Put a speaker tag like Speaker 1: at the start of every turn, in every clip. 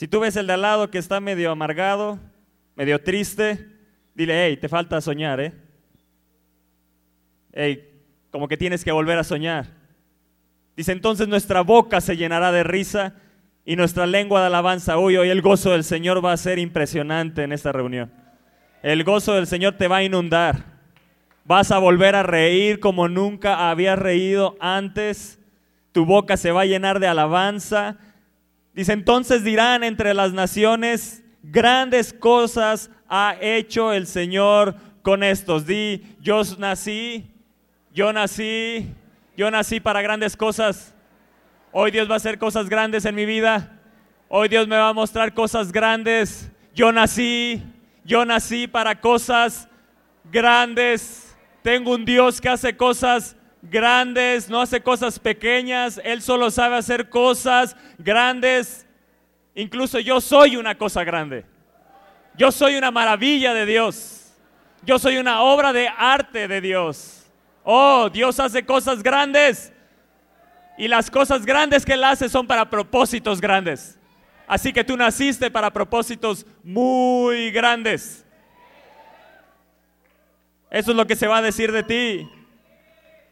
Speaker 1: Si tú ves el de al lado que está medio amargado, medio triste, dile, hey, te falta soñar, ¿eh? Hey, como que tienes que volver a soñar. Dice, entonces nuestra boca se llenará de risa y nuestra lengua de alabanza. Uy, hoy el gozo del Señor va a ser impresionante en esta reunión. El gozo del Señor te va a inundar. Vas a volver a reír como nunca habías reído antes. Tu boca se va a llenar de alabanza. Dice, entonces dirán entre las naciones, grandes cosas ha hecho el Señor con estos. Di, yo nací, yo nací, yo nací para grandes cosas. Hoy Dios va a hacer cosas grandes en mi vida. Hoy Dios me va a mostrar cosas grandes. Yo nací, yo nací para cosas grandes. Tengo un Dios que hace cosas grandes, no hace cosas pequeñas. Él solo sabe hacer cosas grandes. Incluso yo soy una cosa grande. Yo soy una maravilla de Dios. Yo soy una obra de arte de Dios. Oh, Dios hace cosas grandes. Y las cosas grandes que Él hace son para propósitos grandes. Así que tú naciste para propósitos muy grandes. Eso es lo que se va a decir de ti.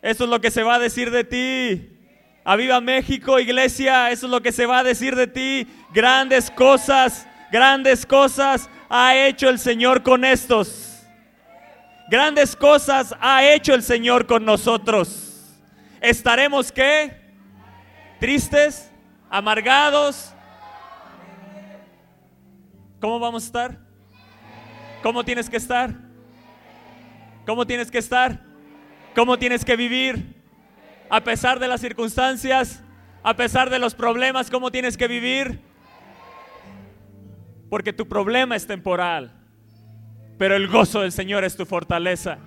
Speaker 1: Eso es lo que se va a decir de ti. Aviva México, iglesia, eso es lo que se va a decir de ti. Grandes cosas, grandes cosas ha hecho el Señor con estos. Grandes cosas ha hecho el Señor con nosotros. ¿Estaremos qué? ¿Tristes? ¿Amargados? ¿Cómo vamos a estar? ¿Cómo tienes que estar? ¿Cómo tienes que estar? ¿Cómo tienes que vivir? A pesar de las circunstancias, a pesar de los problemas, ¿cómo tienes que vivir? Porque tu problema es temporal, pero el gozo del Señor es tu fortaleza.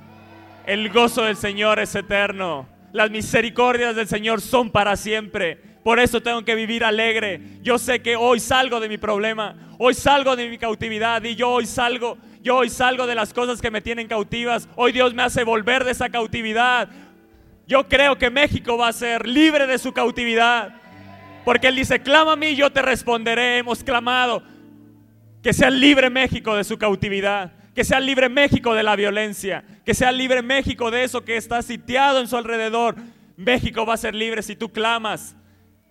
Speaker 1: El gozo del Señor es eterno. Las misericordias del Señor son para siempre. Por eso tengo que vivir alegre. Yo sé que hoy salgo de mi problema, hoy salgo de mi cautividad y yo hoy salgo, yo hoy salgo de las cosas que me tienen cautivas. Hoy Dios me hace volver de esa cautividad. Yo creo que México va a ser libre de su cautividad. Porque Él dice, clama a mí, yo te responderé. Hemos clamado. Que sea libre México de su cautividad. Que sea libre México de la violencia. Que sea libre México de eso que está sitiado en su alrededor. México va a ser libre si tú clamas.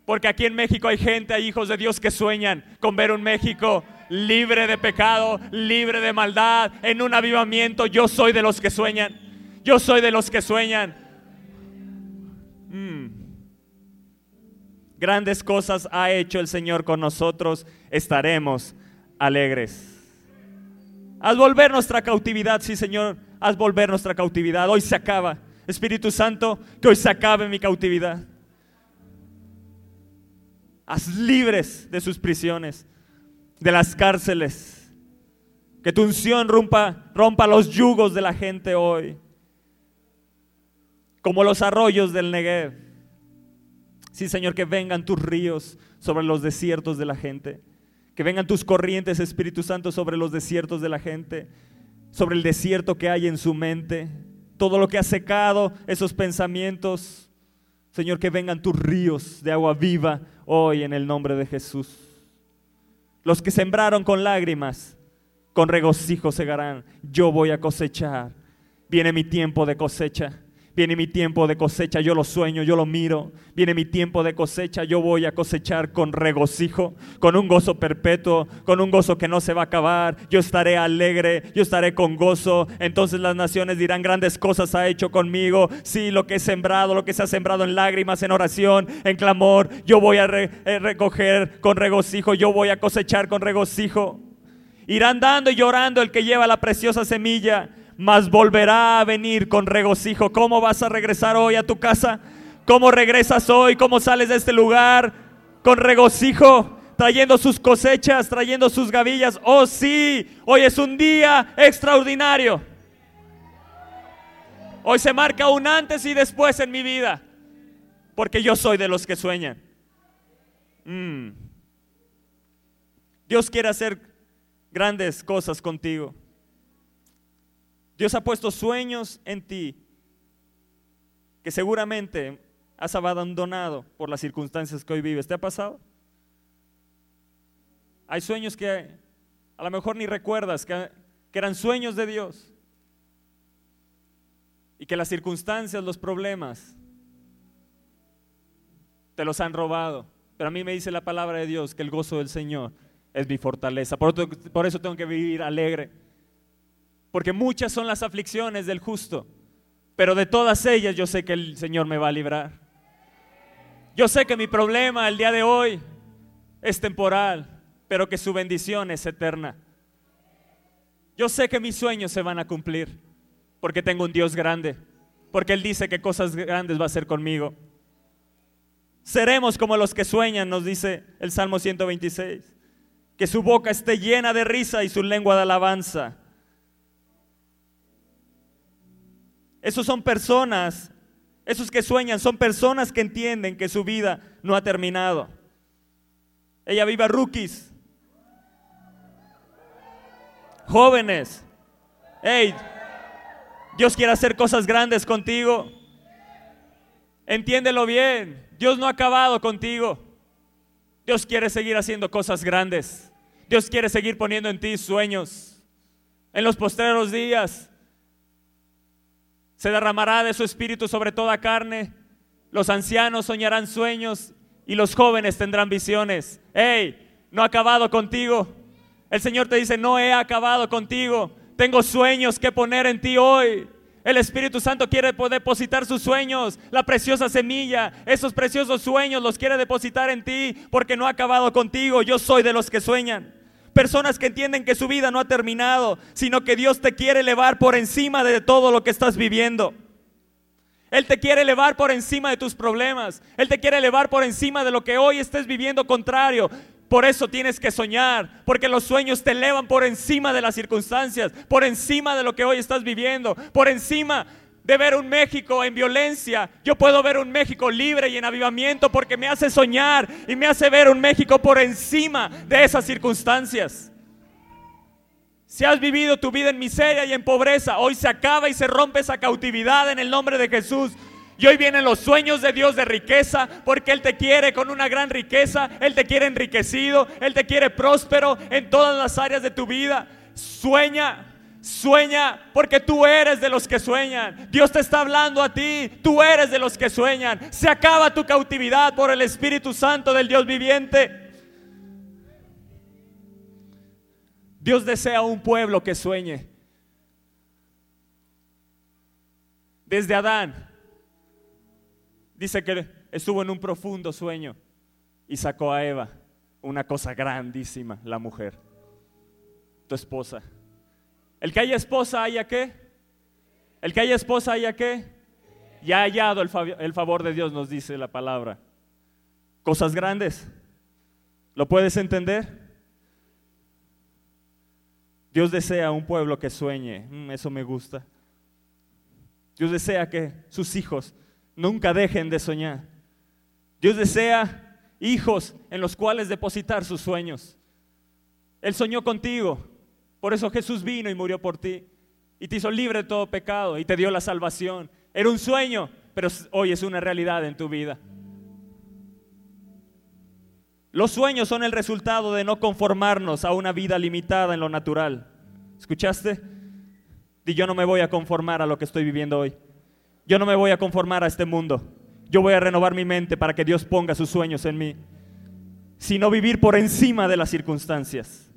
Speaker 1: Porque aquí en México hay gente, hay hijos de Dios que sueñan con ver un México libre de pecado, libre de maldad, en un avivamiento. Yo soy de los que sueñan. Yo soy de los que sueñan. Mm. Grandes cosas ha hecho el Señor con nosotros. Estaremos alegres. Haz volver nuestra cautividad, sí Señor, haz volver nuestra cautividad. Hoy se acaba. Espíritu Santo, que hoy se acabe mi cautividad. Haz libres de sus prisiones, de las cárceles. Que tu unción rompa, rompa los yugos de la gente hoy. Como los arroyos del Negev. Sí, Señor, que vengan tus ríos sobre los desiertos de la gente. Que vengan tus corrientes, Espíritu Santo, sobre los desiertos de la gente, sobre el desierto que hay en su mente, todo lo que ha secado esos pensamientos. Señor, que vengan tus ríos de agua viva hoy en el nombre de Jesús. Los que sembraron con lágrimas, con regocijo segarán. Yo voy a cosechar. Viene mi tiempo de cosecha. Viene mi tiempo de cosecha, yo lo sueño, yo lo miro. Viene mi tiempo de cosecha, yo voy a cosechar con regocijo, con un gozo perpetuo, con un gozo que no se va a acabar. Yo estaré alegre, yo estaré con gozo. Entonces las naciones dirán, grandes cosas ha hecho conmigo. Sí, lo que he sembrado, lo que se ha sembrado en lágrimas, en oración, en clamor, yo voy a eh, recoger con regocijo, yo voy a cosechar con regocijo. Irán dando y llorando el que lleva la preciosa semilla mas volverá a venir con regocijo. ¿Cómo vas a regresar hoy a tu casa? ¿Cómo regresas hoy? ¿Cómo sales de este lugar? Con regocijo, trayendo sus cosechas, trayendo sus gavillas. Oh sí, hoy es un día extraordinario. Hoy se marca un antes y después en mi vida, porque yo soy de los que sueñan. Mm. Dios quiere hacer grandes cosas contigo. Dios ha puesto sueños en ti que seguramente has abandonado por las circunstancias que hoy vives. ¿Te ha pasado? Hay sueños que a lo mejor ni recuerdas, que, eran sueños de Dios. Y que las circunstancias, los problemas, te los han robado. Pero a mí me dice la palabra de Dios que el gozo del Señor es mi fortaleza. Por eso tengo que vivir alegre. Porque muchas son las aflicciones del justo. Pero de todas ellas yo sé que el Señor me va a librar. Yo sé que mi problema el día de hoy es temporal, pero que su bendición es eterna. Yo sé que mis sueños se van a cumplir, porque tengo un Dios grande, porque Él dice que cosas grandes va a hacer conmigo. Seremos como los que sueñan, nos dice el Salmo 126, que su boca esté llena de risa y su lengua de alabanza. Esos son personas, esos que sueñan, son personas que entienden que su vida no ha terminado. Ella viva rookies, jóvenes. Hey, Dios quiere hacer cosas grandes contigo. Entiéndelo bien. Dios no ha acabado contigo. Dios quiere seguir haciendo cosas grandes. Dios quiere seguir poniendo en ti sueños. En los postreros días se derramará de su espíritu sobre toda carne. Los ancianos soñarán sueños y los jóvenes tendrán visiones. Hey, no ha acabado contigo. El Señor te dice, no he acabado contigo. Tengo sueños que poner en ti hoy. El Espíritu Santo quiere depositar sus sueños, la preciosa semilla, esos preciosos sueños los quiere depositar en ti porque no ha acabado contigo. Yo soy de los que sueñan. Personas que entienden que su vida no ha terminado, sino que Dios te quiere elevar por encima de todo lo que estás viviendo. Él te quiere elevar por encima de tus problemas. Él te quiere elevar por encima de lo que hoy estés viviendo contrario. Por eso tienes que soñar, porque los sueños te elevan por encima de las circunstancias, por encima de lo que hoy estás viviendo, por encima de ver un México en violencia, yo puedo ver un México libre y en avivamiento porque me hace soñar y me hace ver un México por encima de esas circunstancias. Si has vivido tu vida en miseria y en pobreza, hoy se acaba y se rompe esa cautividad en el nombre de Jesús. Y hoy vienen los sueños de Dios de riqueza, porque Él te quiere con una gran riqueza, Él te quiere enriquecido, Él te quiere próspero en todas las áreas de tu vida. Sueña, Sueña porque tú eres de los que sueñan. Dios te está hablando a ti. Tú eres de los que sueñan. Se acaba tu cautividad por el Espíritu Santo del Dios viviente. Dios desea un pueblo que sueñe. Desde Adán. Dice que estuvo en un profundo sueño y sacó a Eva, una cosa grandísima, la mujer, tu esposa. El que haya esposa, haya qué? El que haya esposa, haya qué? Ya ha hallado el, favor de Dios, nos dice la palabra. Cosas grandes. ¿Lo puedes entender? Dios desea un pueblo que sueñe. Mm, eso me gusta. Dios desea que sus hijos nunca dejen de soñar. Dios desea hijos en los cuales depositar sus sueños. Él soñó contigo. Por eso Jesús vino y murió por ti y te hizo libre de todo pecado y te dio la salvación. Era un sueño, pero hoy es una realidad en tu vida. Los sueños son el resultado de no conformarnos a una vida limitada en lo natural. ¿Escuchaste? Y yo no me voy a conformar a lo que estoy viviendo hoy. Yo no me voy a conformar a este mundo. Yo voy a renovar mi mente para que Dios ponga sus sueños en mí. Sino vivir por encima de las circunstancias.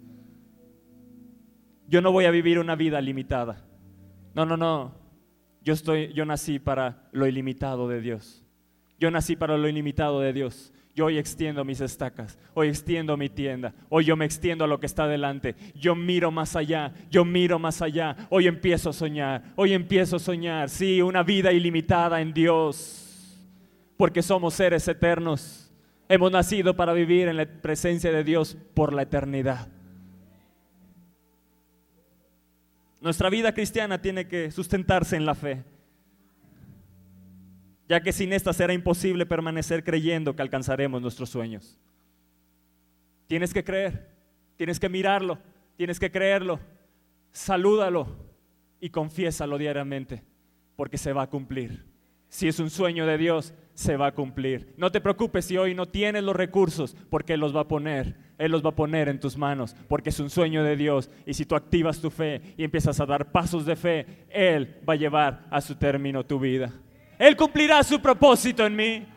Speaker 1: Yo no voy a vivir una vida limitada. No, no, no. Yo estoy yo nací para lo ilimitado de Dios. Yo nací para lo ilimitado de Dios. Yo hoy extiendo mis estacas, hoy extiendo mi tienda, hoy yo me extiendo a lo que está delante, yo miro más allá, yo miro más allá, hoy empiezo a soñar, hoy empiezo a soñar, sí, una vida ilimitada en Dios, porque somos seres eternos, hemos nacido para vivir en la presencia de Dios por la eternidad. Nuestra vida cristiana tiene que sustentarse en la fe, ya que sin esta será imposible permanecer creyendo que alcanzaremos nuestros sueños. Tienes que creer, tienes que mirarlo, tienes que creerlo, salúdalo y confiésalo diariamente, porque se va a cumplir. Si es un sueño de Dios, se va a cumplir. No te preocupes si hoy no tienes los recursos, porque Él los va a poner. Él los va a poner en tus manos porque es un sueño de Dios. Y si tú activas tu fe y empiezas a dar pasos de fe, Él va a llevar a su término tu vida. Él cumplirá su propósito en mí.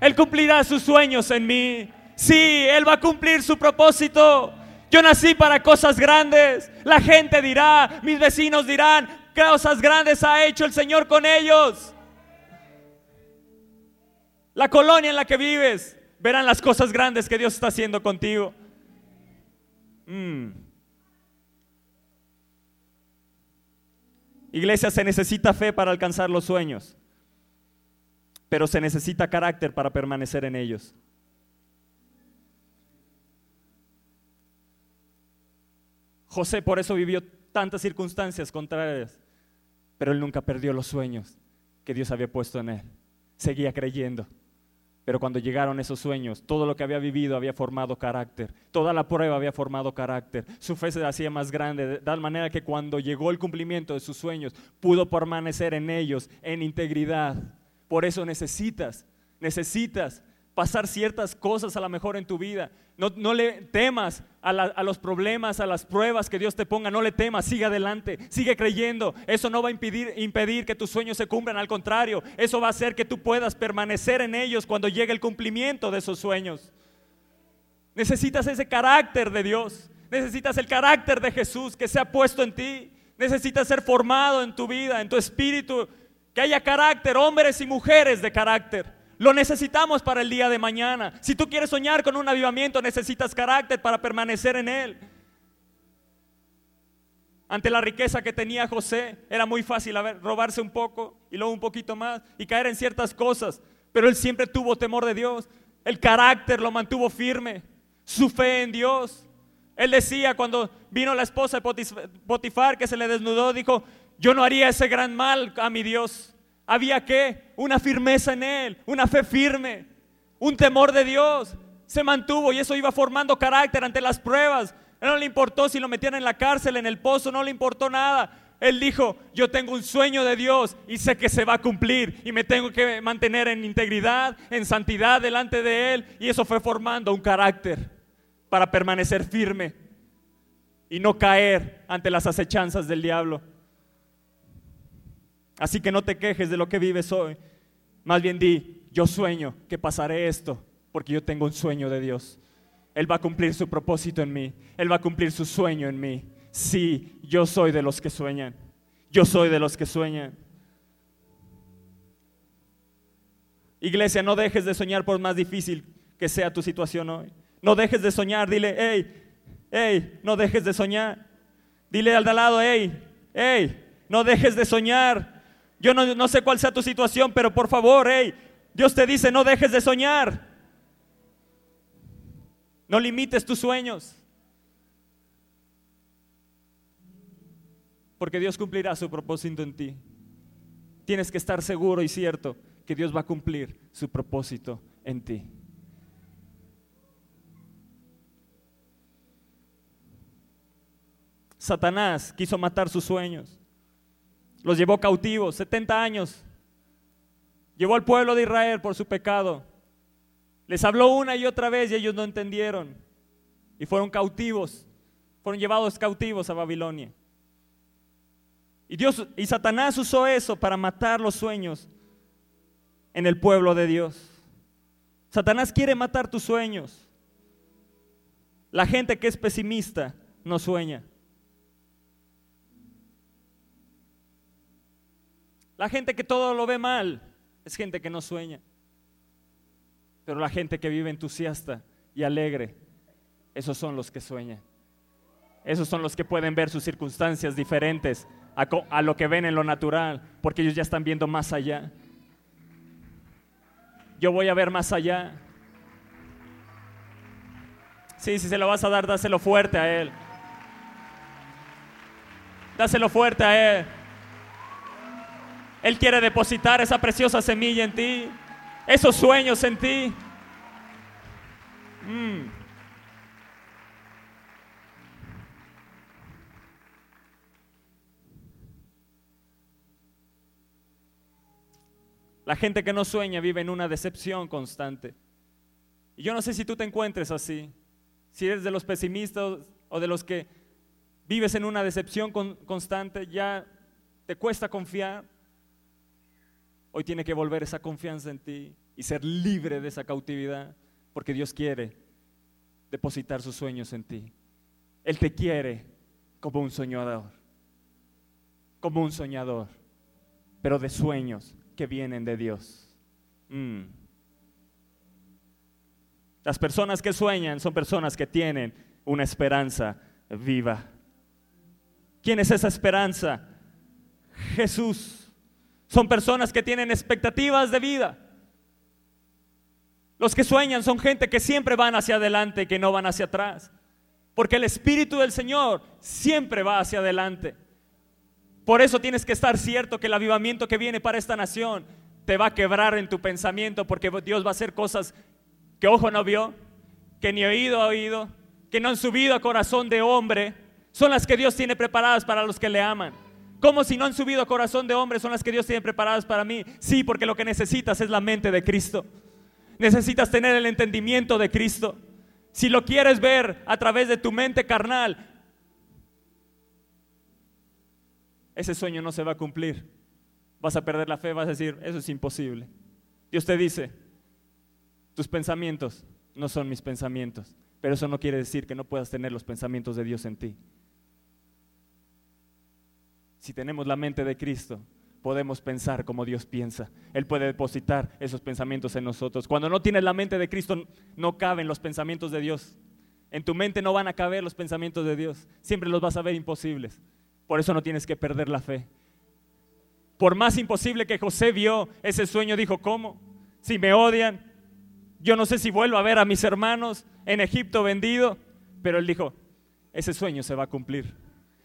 Speaker 1: Él cumplirá sus sueños en mí. Sí, Él va a cumplir su propósito. Yo nací para cosas grandes. La gente dirá, mis vecinos dirán, cosas grandes ha hecho el Señor con ellos. La colonia en la que vives, verán las cosas grandes que Dios está haciendo contigo. Mm. Iglesia, se necesita fe para alcanzar los sueños, pero se necesita carácter para permanecer en ellos. José por eso vivió tantas circunstancias contrarias, pero él nunca perdió los sueños que Dios había puesto en él. Seguía creyendo. Pero cuando llegaron esos sueños, todo lo que había vivido había formado carácter, toda la prueba había formado carácter, su fe se hacía más grande, de tal manera que cuando llegó el cumplimiento de sus sueños, pudo permanecer en ellos en integridad. Por eso necesitas, necesitas pasar ciertas cosas a lo mejor en tu vida. No, le temas a, a, los problemas, a las pruebas que Dios te ponga, no le temas, sigue adelante, sigue creyendo. Eso no va a impedir, impedir que tus sueños se cumplan, al contrario, eso va a hacer que tú puedas permanecer en ellos cuando llegue el cumplimiento de esos sueños. Necesitas ese carácter de Dios, necesitas el carácter de Jesús que se ha puesto en ti, necesitas ser formado en tu vida, en tu espíritu, que haya carácter, hombres y mujeres de carácter. Lo necesitamos para el día de mañana. Si tú quieres soñar con un avivamiento, necesitas carácter para permanecer en él. Ante la riqueza que tenía José, era muy fácil robarse un poco y luego un poquito más y caer en ciertas cosas. Pero él siempre tuvo temor de Dios. El carácter lo mantuvo firme. Su fe en Dios. Él decía cuando vino la esposa de Potifar que se le desnudó, dijo, yo no haría ese gran mal a mi Dios había que una firmeza en él, una fe firme, un temor de Dios. Se mantuvo y eso iba formando carácter ante las pruebas. no le importó si lo metían en la cárcel, en el pozo, no le importó nada. Él dijo, yo tengo un sueño de Dios y sé que se va a cumplir y me tengo que mantener en integridad, en santidad delante de Él. Y eso fue formando un carácter para permanecer firme y no caer ante las acechanzas del diablo. Así que no te quejes de lo que vives hoy. Más bien di, yo sueño que pasaré esto porque yo tengo un sueño de Dios. Él va a cumplir su propósito en mí. Él va a cumplir su sueño en mí. Sí, yo soy de los que sueñan. Yo soy de los que sueñan. Iglesia, no dejes de soñar por más difícil que sea tu situación hoy. No dejes de soñar. Dile, hey, hey, no dejes de soñar. Dile al de al lado, hey, hey, no dejes de soñar. Yo no, sé cuál sea tu situación, pero por favor, hey, Dios te dice, no dejes de soñar. No limites tus sueños. Porque Dios cumplirá su propósito en ti. Tienes que estar seguro y cierto que Dios va a cumplir su propósito en ti. Satanás quiso matar sus sueños. Los llevó cautivos, 70 años. Llevó al pueblo de Israel por su pecado. Les habló una y otra vez y ellos no entendieron. Y fueron cautivos. Fueron llevados cautivos a Babilonia. Y Dios y Satanás usó eso para matar los sueños en el pueblo de Dios. Satanás quiere matar tus sueños. La gente que es pesimista no sueña. La gente que todo lo ve mal es gente que no sueña. Pero la gente que vive entusiasta y alegre, esos son los que sueñan. Esos son los que pueden ver sus circunstancias diferentes a, lo que ven en lo natural, porque ellos ya están viendo más allá. Yo voy a ver más allá. Sí, si se lo vas a dar, dáselo fuerte a Él. Dáselo fuerte a Él. Él quiere depositar esa preciosa semilla en ti, esos sueños en ti. Mm. La gente que no sueña vive en una decepción constante. Y yo no sé si tú te encuentres así. Si eres de los pesimistas o de los que vives en una decepción constante, ya te cuesta confiar, hoy tiene que volver esa confianza en ti y ser libre de esa cautividad, porque Dios quiere depositar sus sueños en ti. Él te quiere como un soñador, como un soñador, pero de sueños que vienen de Dios. Mm. Las personas que sueñan son personas que tienen una esperanza viva. ¿Quién es esa esperanza? Jesús. Son personas que tienen expectativas de vida. Los que sueñan son gente que siempre van hacia adelante, que no van hacia atrás. Porque el Espíritu del Señor siempre va hacia adelante. Por eso tienes que estar cierto que el avivamiento que viene para esta nación te va a quebrar en tu pensamiento porque Dios va a hacer cosas que ojo no vio, que ni oído ha oído, que no han subido a corazón de hombre, son las que Dios tiene preparadas para los que le aman. ¿Cómo si no han subido corazón de hombre son las que Dios tiene preparadas para mí? Sí, porque lo que necesitas es la mente de Cristo. Necesitas tener el entendimiento de Cristo. Si lo quieres ver a través de tu mente carnal, ese sueño no se va a cumplir. Vas a perder la fe, vas a decir, eso es imposible. Dios te dice, tus pensamientos no son mis pensamientos, pero eso no quiere decir que no puedas tener los pensamientos de Dios en ti. Si tenemos la mente de Cristo, podemos pensar como Dios piensa. Él puede depositar esos pensamientos en nosotros. Cuando no tienes la mente de Cristo, no caben los pensamientos de Dios. En tu mente no van a caber los pensamientos de Dios. Siempre los vas a ver imposibles. Por eso no tienes que perder la fe. Por más imposible que José vio ese sueño, dijo, ¿cómo? Si me odian, yo no sé si vuelvo a ver a mis hermanos en Egipto vendido, pero él dijo, ese sueño se va a cumplir,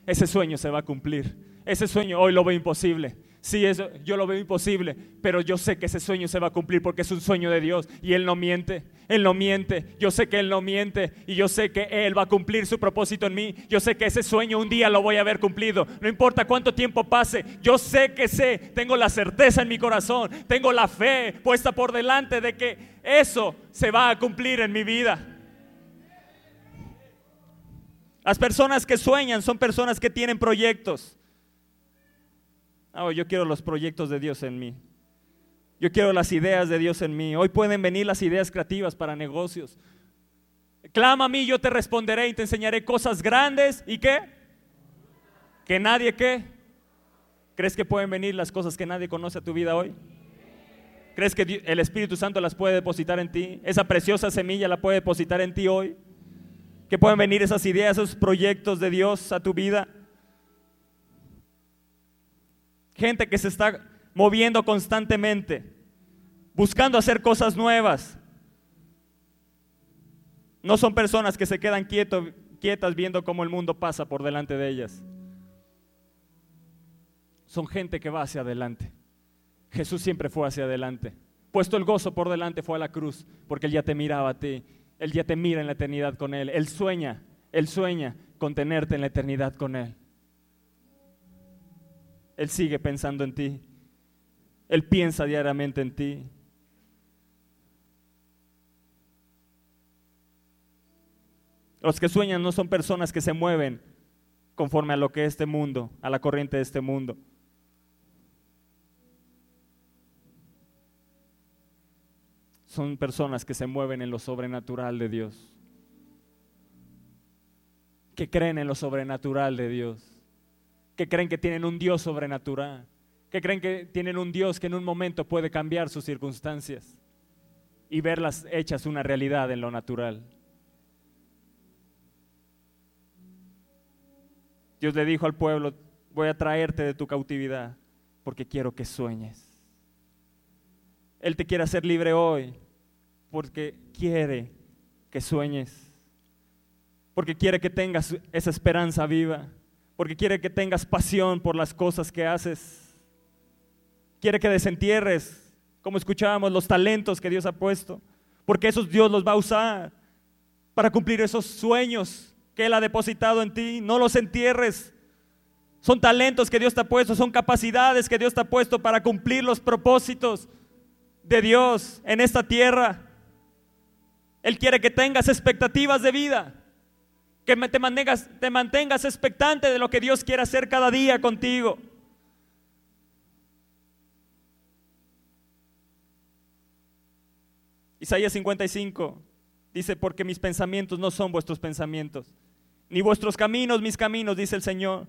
Speaker 1: ese sueño se va a cumplir, ese sueño hoy lo veo imposible, Sí, eso, yo lo veo imposible, pero yo sé que ese sueño se va a cumplir porque es un sueño de Dios y Él no miente, Él no miente, yo sé que Él no miente y yo sé que Él va a cumplir su propósito en mí, yo sé que ese sueño un día lo voy a ver cumplido, no importa cuánto tiempo pase, yo sé que sé, tengo la certeza en mi corazón, tengo la fe puesta por delante de que eso se va a cumplir en mi vida. Las personas que sueñan son personas que tienen proyectos. Oh, yo quiero los proyectos de Dios en mí. Yo quiero las ideas de Dios en mí. Hoy pueden venir las ideas creativas para negocios. Clama a mí, yo te responderé y te enseñaré cosas grandes. ¿Y qué? Que nadie qué. ¿Crees que pueden venir las cosas que nadie conoce a tu vida hoy? ¿Crees que el Espíritu Santo las puede depositar en ti? Esa preciosa semilla la puede depositar en ti hoy. Que pueden venir esas ideas, esos proyectos de Dios a tu vida. Gente que se está moviendo constantemente, buscando hacer cosas nuevas. No son personas que se quedan quietas viendo cómo el mundo pasa por delante de ellas. Son gente que va hacia adelante. Jesús siempre fue hacia adelante. Puesto el gozo por delante fue a la cruz, porque Él ya te miraba a ti. Él ya te mira en la eternidad con Él. Él sueña, Él sueña con tenerte en la eternidad con Él. Él sigue pensando en ti. Él piensa diariamente en ti. Los que sueñan no son personas que se mueven conforme a lo que es este mundo, a la corriente de este mundo. Son personas que se mueven en lo sobrenatural de Dios, que creen en lo sobrenatural de Dios que creen que tienen un Dios sobrenatural, que creen que tienen un Dios que en un momento puede cambiar sus circunstancias y verlas hechas una realidad en lo natural. Dios le dijo al pueblo, voy a traerte de tu cautividad porque quiero que sueñes. Él te quiere hacer libre hoy porque quiere que sueñes, porque quiere que tengas esa esperanza viva porque quiere que tengas pasión por las cosas que haces. Quiere que desentierres, como escuchábamos, los talentos que Dios ha puesto, porque esos Dios los va a usar para cumplir esos sueños que Él ha depositado en ti. No los entierres. Son talentos que Dios te ha puesto, son capacidades que Dios te ha puesto para cumplir los propósitos de Dios en esta tierra. Él quiere que tengas expectativas de vida, que te mantengas, te mantengas expectante de lo que Dios quiere hacer cada día contigo. Isaías 55 dice, porque mis pensamientos no son vuestros pensamientos, ni vuestros caminos mis caminos, dice el Señor.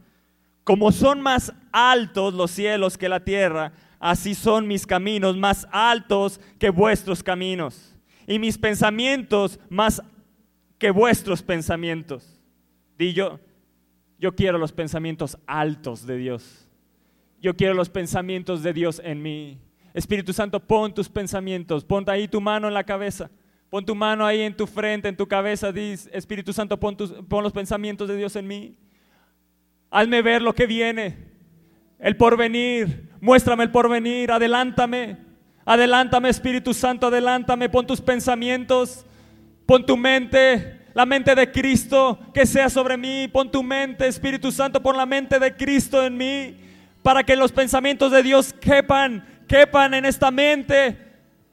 Speaker 1: Como son más altos los cielos que la tierra, así son mis caminos más altos que vuestros caminos, y mis pensamientos más que vuestros pensamientos. Di yo, yo quiero los pensamientos altos de Dios. Yo quiero los pensamientos de Dios en mí. Espíritu Santo, pon tus pensamientos, pon ahí tu mano en la cabeza, pon tu mano ahí en tu frente, en tu cabeza, dice, Espíritu Santo, pon, pon los pensamientos de Dios en mí. Hazme ver lo que viene, el porvenir, muéstrame el porvenir, adelántame, adelántame Espíritu Santo, adelántame, pon tus pensamientos, pon tu mente, la mente de Cristo que sea sobre mí, pon tu mente, Espíritu Santo, pon la mente de Cristo en mí, para que los pensamientos de Dios quepan quepan en esta mente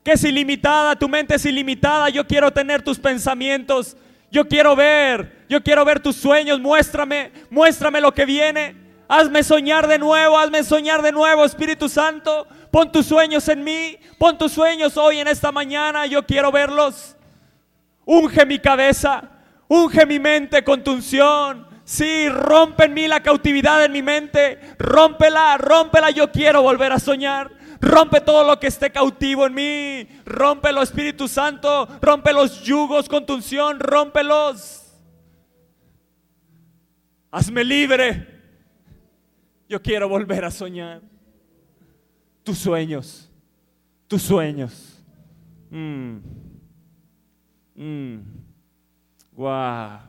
Speaker 1: que es ilimitada, tu mente es ilimitada, yo quiero tener tus pensamientos, yo quiero ver, yo quiero ver tus sueños, muéstrame, muéstrame lo que viene, hazme soñar de nuevo, hazme soñar de nuevo, Espíritu Santo, pon tus sueños en mí, pon tus sueños hoy en esta mañana, yo quiero verlos, unge mi cabeza, unge mi mente con tu unción, Sí, rompe en mí la cautividad en mi mente. Rómpela, rómpela. Yo quiero volver a soñar. Rompe todo lo que esté cautivo en mí. Rómpelo, Espíritu Santo. Rompe los yugos con tu unción. Rómpelos. Hazme libre. Yo quiero volver a soñar. Tus sueños. Tus sueños. Mm. Mm. Wow.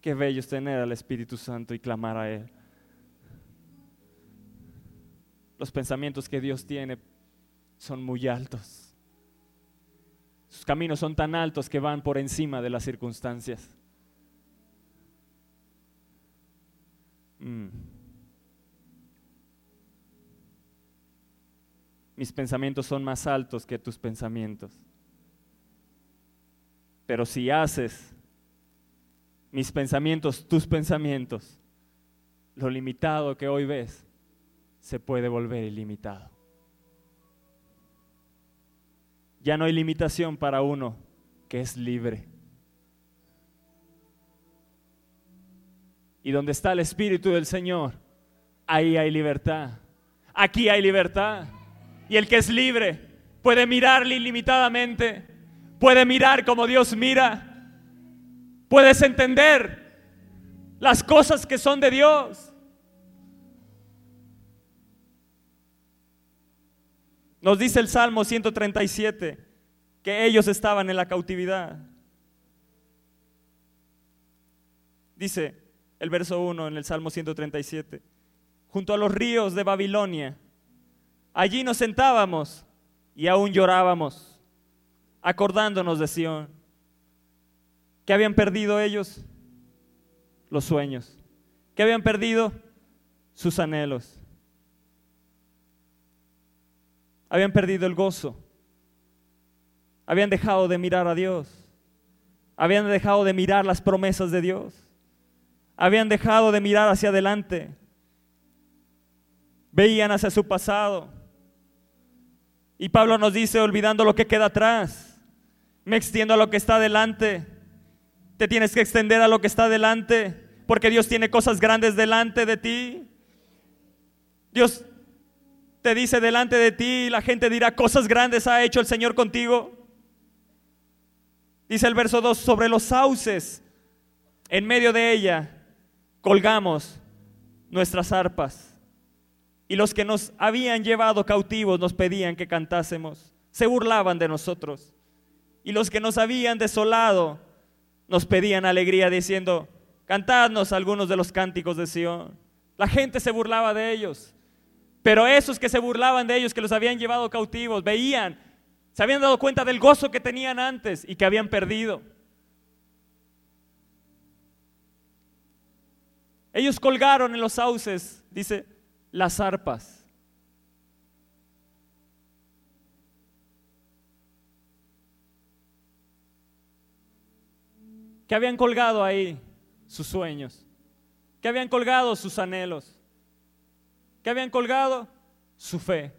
Speaker 1: Qué bello es tener al Espíritu Santo y clamar a Él los pensamientos que Dios tiene son muy altos. Sus caminos son tan altos que van por encima de las circunstancias. Mm. Mis pensamientos son más altos que tus pensamientos. Pero si haces mis pensamientos tus pensamientos, lo limitado que hoy ves, se puede volver ilimitado. Ya no hay limitación para uno que es libre. Y donde está el Espíritu del Señor, ahí hay libertad. Aquí hay libertad. Y el que es libre puede mirarle ilimitadamente, puede mirar como Dios mira, puedes entender las cosas que son de Dios. Nos dice el Salmo 137 que ellos estaban en la cautividad. Dice el verso 1 en el Salmo 137, junto a los ríos de Babilonia, allí nos sentábamos y aún llorábamos, acordándonos de Sión. ¿Qué habían perdido ellos? Los sueños. ¿Qué habían perdido? Sus anhelos. habían perdido el gozo, habían dejado de mirar a Dios, habían dejado de mirar las promesas de Dios, habían dejado de mirar hacia adelante, veían hacia su pasado. Y Pablo nos dice, olvidando lo que queda atrás, me extiendo a lo que está adelante, te tienes que extender a lo que está adelante, porque Dios tiene cosas grandes delante de ti. Dios te dice delante de ti, la gente dirá, cosas grandes ha hecho el Señor contigo. Dice el verso 2, sobre los sauces, en medio de ella, colgamos nuestras arpas. Y los que nos habían llevado cautivos nos pedían que cantásemos. Se burlaban de nosotros. Y los que nos habían desolado nos pedían alegría diciendo, cantadnos algunos de los cánticos de Sión. La gente se burlaba de ellos. Pero esos que se burlaban de ellos, que los habían llevado cautivos, veían, se habían dado cuenta del gozo que tenían antes y que habían perdido. Ellos colgaron en los sauces, dice, las arpas. Que habían colgado ahí sus sueños, que habían colgado sus anhelos, que habían colgado su fe.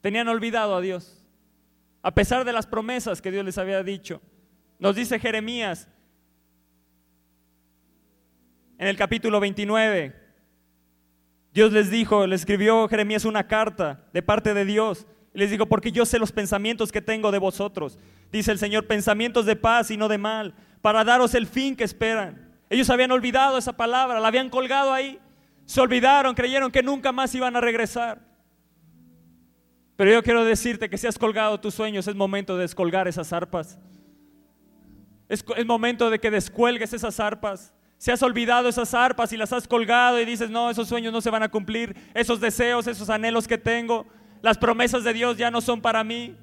Speaker 1: Tenían olvidado a Dios, a pesar de las promesas que Dios les había dicho. Nos dice Jeremías en el capítulo 29, Dios les dijo, le escribió Jeremías una carta de parte de Dios. Les dijo, porque yo sé los pensamientos que tengo de vosotros. Dice el Señor, pensamientos de paz y no de mal, para daros el fin que esperan. Ellos habían olvidado esa palabra, la habían colgado ahí. Se olvidaron, creyeron que nunca más iban a regresar. Pero yo quiero decirte que si has colgado tus sueños, es momento de descolgar esas arpas. Es momento de que descuelgues esas arpas. Si has olvidado esas arpas y las has colgado y dices, no, esos sueños no se van a cumplir, esos deseos, esos anhelos que tengo, las promesas de Dios ya no son para mí.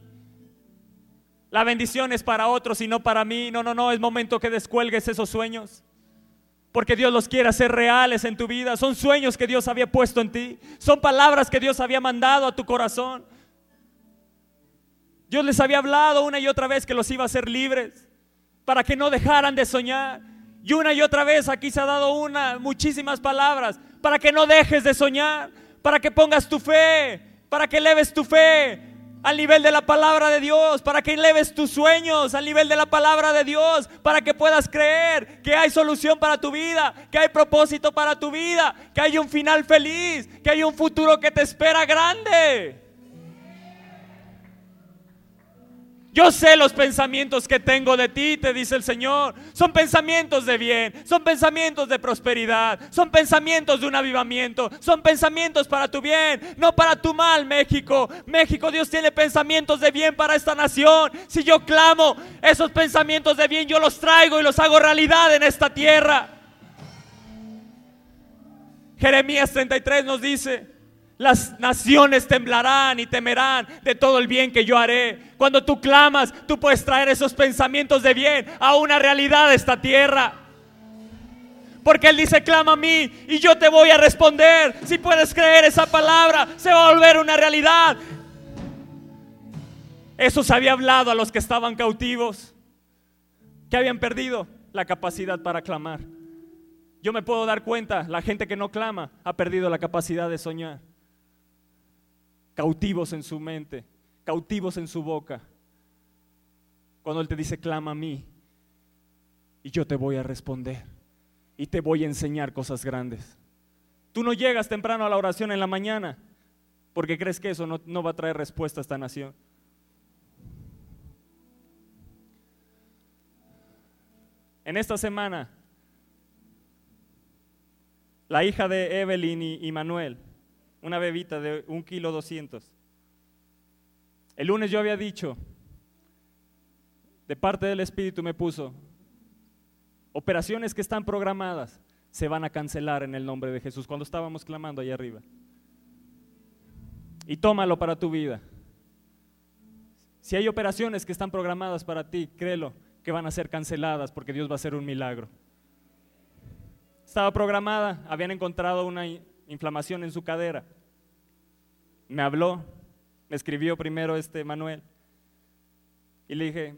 Speaker 1: La bendición es para otros y no para mí. No, no, no, es momento que descuelgues esos sueños. Porque Dios los quiere hacer reales en tu vida. Son sueños que Dios había puesto en ti. Son palabras que Dios había mandado a tu corazón. Dios les había hablado una y otra vez que los iba a hacer libres. Para que no dejaran de soñar. Y una y otra vez aquí se ha dado una, muchísimas palabras, para que no dejes de soñar, para que pongas tu fe, para que eleves tu fe al nivel de la palabra de Dios, para que eleves tus sueños al nivel de la palabra de Dios, para que puedas creer que hay solución para tu vida, que hay propósito para tu vida, que hay un final feliz, que hay un futuro que te espera grande. Yo sé los pensamientos que tengo de ti, te dice el Señor. Son pensamientos de bien, son pensamientos de prosperidad, son pensamientos de un avivamiento, son pensamientos para tu bien, no para tu mal, México. México, Dios tiene pensamientos de bien para esta nación. Si yo clamo esos pensamientos de bien, yo los traigo y los hago realidad en esta tierra. Jeremías 33 nos dice, las naciones temblarán y temerán de todo el bien que yo haré. Cuando tú clamas, tú puedes traer esos pensamientos de bien a una realidad de esta tierra. Porque Él dice, clama a mí y yo te voy a responder. Si puedes creer esa palabra, se va a volver una realidad. Eso se había hablado a los que estaban cautivos, que habían perdido la capacidad para clamar. Yo me puedo dar cuenta, la gente que no clama ha perdido la capacidad de soñar cautivos en su mente, cautivos en su boca. Cuando Él te dice, clama a mí, y yo te voy a responder, y te voy a enseñar cosas grandes. Tú no llegas temprano a la oración en la mañana, porque crees que eso no, va a traer respuesta a esta nación. En esta semana, la hija de Evelyn y Manuel una bebita de un kilo doscientos. El lunes yo había dicho, de parte del Espíritu me puso, operaciones que están programadas se van a cancelar en el nombre de Jesús, cuando estábamos clamando allá arriba. Y tómalo para tu vida. Si hay operaciones que están programadas para ti, créelo, que van a ser canceladas porque Dios va a hacer un milagro. Estaba programada, habían encontrado una inflamación en su cadera. Me habló, me escribió primero este Manuel. Y le dije,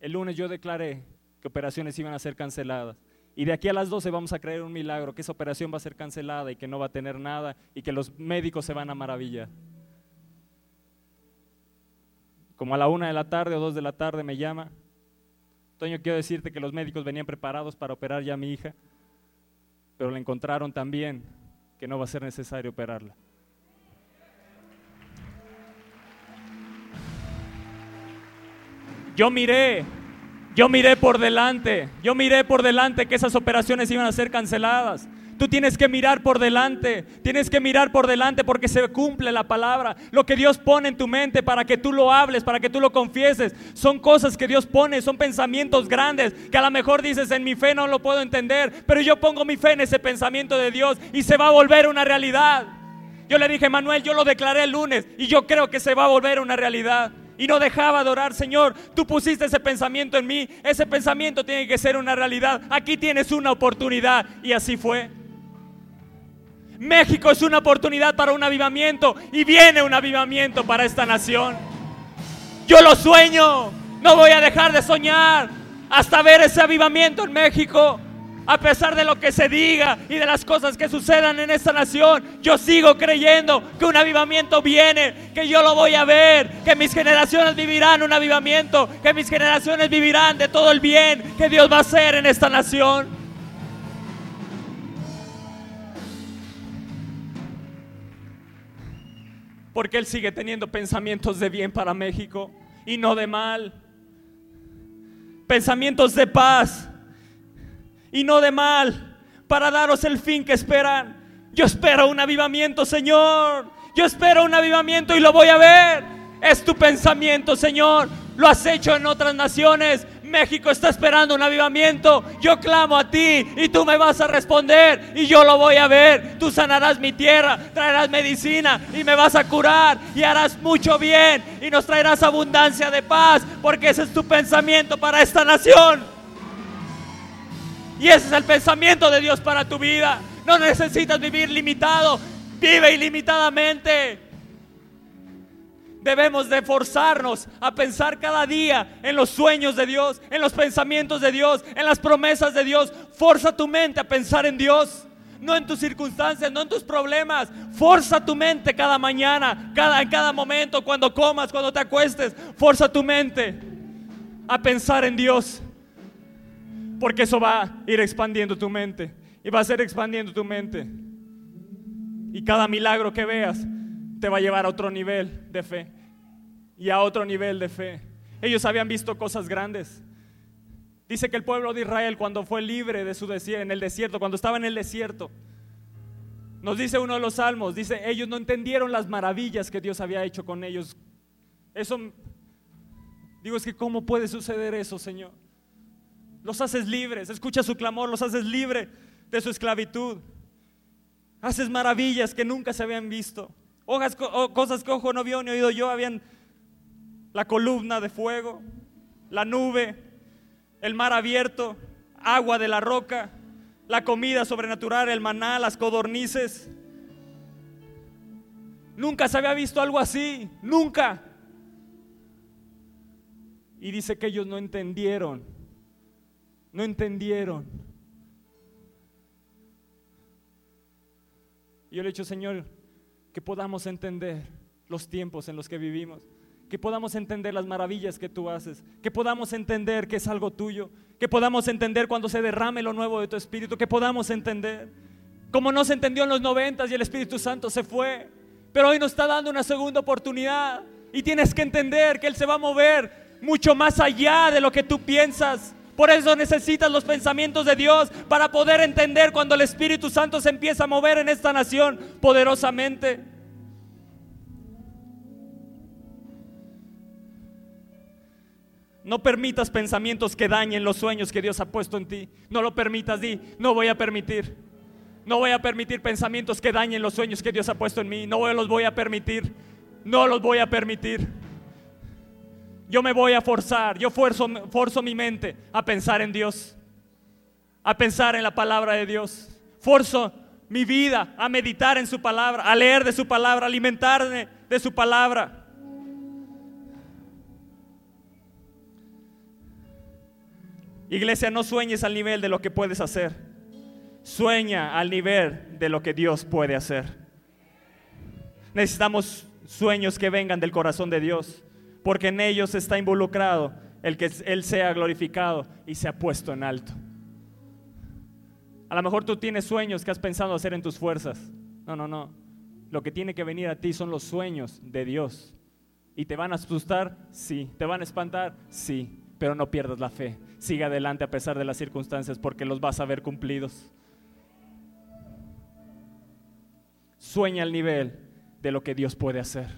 Speaker 1: el lunes yo declaré que operaciones iban a ser canceladas. Y de aquí a las 12 vamos a creer un milagro, que esa operación va a ser cancelada y que no va a tener nada y que los médicos se van a maravillar. Como a la una de la tarde o dos de la tarde me llama. Toño, quiero decirte que los médicos venían preparados para operar ya a mi hija, pero le encontraron también que no va a ser necesario operarla. Yo miré, yo miré por delante, yo miré por delante que esas operaciones iban a ser canceladas. Tú tienes que mirar por delante, tienes que mirar por delante porque se cumple la palabra. Lo que Dios pone en tu mente para que tú lo hables, para que tú lo confieses, son cosas que Dios pone, son pensamientos grandes que a lo mejor dices en mi fe no lo puedo entender, pero yo pongo mi fe en ese pensamiento de Dios y se va a volver una realidad. Yo le dije, Manuel, yo lo declaré el lunes y yo creo que se va a volver una realidad. Y no dejaba de orar, Señor, tú pusiste ese pensamiento en mí, ese pensamiento tiene que ser una realidad. Aquí tienes una oportunidad y así fue. México es una oportunidad para un avivamiento y viene un avivamiento para esta nación. Yo lo sueño, No voy a dejar de soñar hasta ver ese avivamiento en México. A pesar de lo que se diga y de las cosas que sucedan en esta nación, yo sigo creyendo que un avivamiento viene, que yo lo voy a ver, que mis generaciones vivirán un avivamiento, que mis generaciones vivirán de todo el bien que Dios va a hacer en esta nación. Porque Él sigue teniendo pensamientos de bien para México y no de mal. Pensamientos de paz y no de mal, para daros el fin que esperan. Yo espero un avivamiento, Señor. Yo espero un avivamiento y lo voy a ver. Es tu pensamiento, Señor. Lo has hecho en otras naciones. México está esperando un avivamiento. Yo clamo a ti y tú me vas a responder y yo lo voy a ver. Tú sanarás mi tierra, traerás medicina y me vas a curar y harás mucho bien y nos traerás abundancia de paz porque ese es tu pensamiento para esta nación. Y ese es el pensamiento de Dios para tu vida. No necesitas vivir limitado, vive ilimitadamente. Debemos de forzarnos a pensar cada día en los sueños de Dios, en los pensamientos de Dios, en las promesas de Dios. Forza tu mente a pensar en Dios, no en tus circunstancias, no en tus problemas. Forza tu mente cada mañana, cada, en cada momento, cuando comas, cuando te acuestes. Forza tu mente a pensar en Dios porque eso va a ir expandiendo tu mente y va a ser expandiendo tu mente. Y cada milagro que veas te va a llevar a otro nivel de fe y a otro nivel de fe. Ellos habían visto cosas grandes. Dice que el pueblo de Israel cuando fue libre de su desierto, en el desierto, cuando estaba en el desierto, nos dice uno de los salmos, dice, ellos no entendieron las maravillas que Dios había hecho con ellos. Eso, digo, es que ¿cómo puede suceder eso, Señor? Los haces libres, escucha su clamor, los haces libre de su esclavitud. Haces maravillas que nunca se habían visto. cosas que ojo no vio ni oído yo. Habían la columna de fuego, la nube, el mar abierto, agua de la roca, la comida sobrenatural, el maná, las codornices. Nunca se había visto algo así, nunca. Y dice que ellos no entendieron no entendieron. Y yo le he dicho, Señor, que podamos entender los tiempos en los que vivimos, que podamos entender las maravillas que tú haces, que podamos entender que es algo tuyo, que podamos entender cuando se derrame lo nuevo de tu Espíritu, que podamos entender, como no se entendió en los noventas y el Espíritu Santo se fue, pero hoy nos está dando una segunda oportunidad y tienes que entender que Él se va a mover mucho más allá de lo que tú piensas. Por eso necesitas los pensamientos de Dios para poder entender cuando el Espíritu Santo se empieza a mover en esta nación poderosamente. No permitas pensamientos que dañen los sueños que Dios ha puesto en ti. No lo permitas, di, no voy a permitir. No voy a permitir pensamientos que dañen los sueños que Dios ha puesto en mí. No los voy a permitir. No los voy a permitir yo me voy a forzar, yo forzo, forzo mi mente a pensar en Dios, a pensar en la palabra de Dios. Forzo mi vida a meditar en su palabra, a leer de su palabra, a alimentarme de su palabra. Iglesia, no sueñes al nivel de lo que puedes hacer. Sueña al nivel de lo que Dios puede hacer. Necesitamos sueños que vengan del corazón de Dios porque en ellos está involucrado el que Él sea glorificado y sea puesto en alto. A lo mejor tú tienes sueños que has pensado hacer en tus fuerzas. No, no, no. Lo que tiene que venir a ti son los sueños de Dios. ¿Y te van a asustar? Sí. ¿Te van a espantar? Sí. Pero no pierdas la fe. Sigue adelante a pesar de las circunstancias porque los vas a ver cumplidos. Sueña al nivel de lo que Dios puede hacer.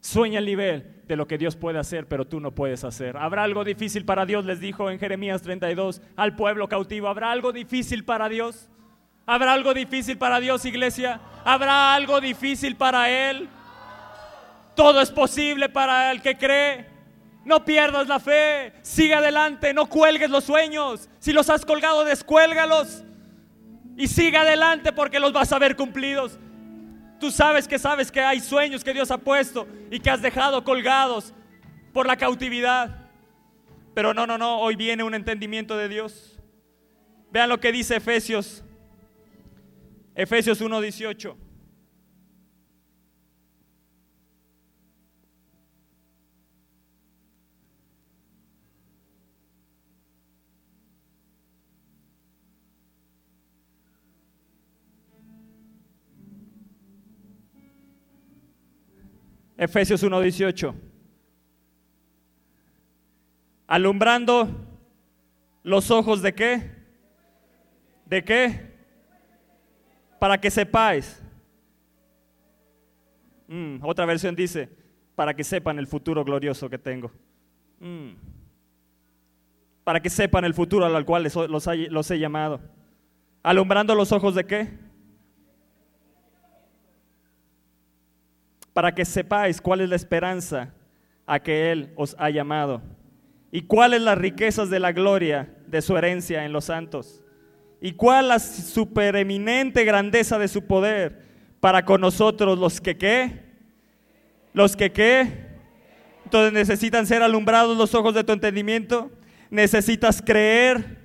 Speaker 1: Sueña el nivel de lo que Dios puede hacer, pero tú no puedes hacer. Habrá algo difícil para Dios, les dijo en Jeremías 32 al pueblo cautivo. Habrá algo difícil para Dios. Habrá algo difícil para Dios, iglesia. Habrá algo difícil para Él. Todo es posible para el que cree. No pierdas la fe. Sigue adelante. No cuelgues los sueños. Si los has colgado, descuélgalos. Y sigue adelante porque los vas a ver cumplidos. Tú sabes que sabes que hay sueños que Dios ha puesto y que has dejado colgados por la cautividad. Pero no, no, no, hoy viene un entendimiento de Dios. Vean lo que dice Efesios. Efesios 1:18. Efesios 1:18. Alumbrando los ojos de qué? ¿De qué? Para que sepáis. Mm, otra versión dice, para que sepan el futuro glorioso que tengo. Mm. Para que sepan el futuro al cual los, he llamado. Alumbrando los ojos de qué? Para que sepáis cuál es la esperanza a que Él os ha llamado y cuáles las riquezas de la gloria de su herencia en los santos y cuál la supereminente grandeza de su poder para con nosotros los que qué, los que qué, entonces necesitan ser alumbrados los ojos de tu entendimiento, necesitas creer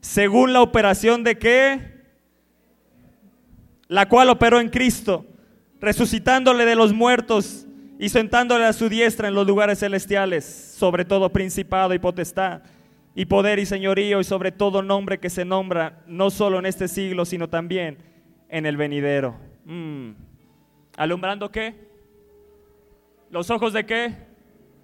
Speaker 1: según la operación de qué, la cual operó en Cristo resucitándole de los muertos y sentándole a su diestra en los lugares celestiales, sobre todo principado y potestad, y poder y señorío, y sobre todo nombre que se nombra, no solo en este siglo, sino también en el venidero. Mm. ¿Alumbrando qué? ¿Los ojos de qué?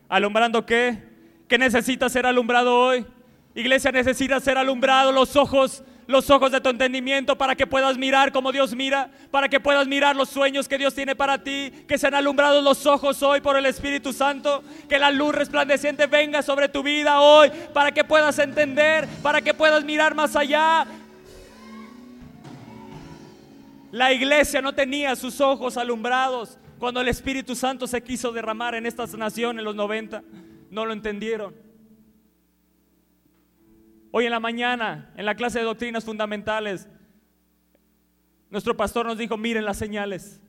Speaker 1: ¿Alumbrando qué? ¿Qué necesita ser alumbrado hoy? Iglesia necesita ser alumbrado los ojos los ojos de tu entendimiento para que puedas mirar como Dios mira, para que puedas mirar los sueños que Dios tiene para ti, que sean alumbrados los ojos hoy por el Espíritu Santo, que la luz resplandeciente venga sobre tu vida hoy, para que puedas entender, para que puedas mirar más allá. La iglesia no tenía sus ojos alumbrados cuando el Espíritu Santo se quiso derramar en esta nación en los 90. No lo entendieron. Hoy en la mañana, en la clase de doctrinas fundamentales, nuestro pastor nos dijo, miren las señales,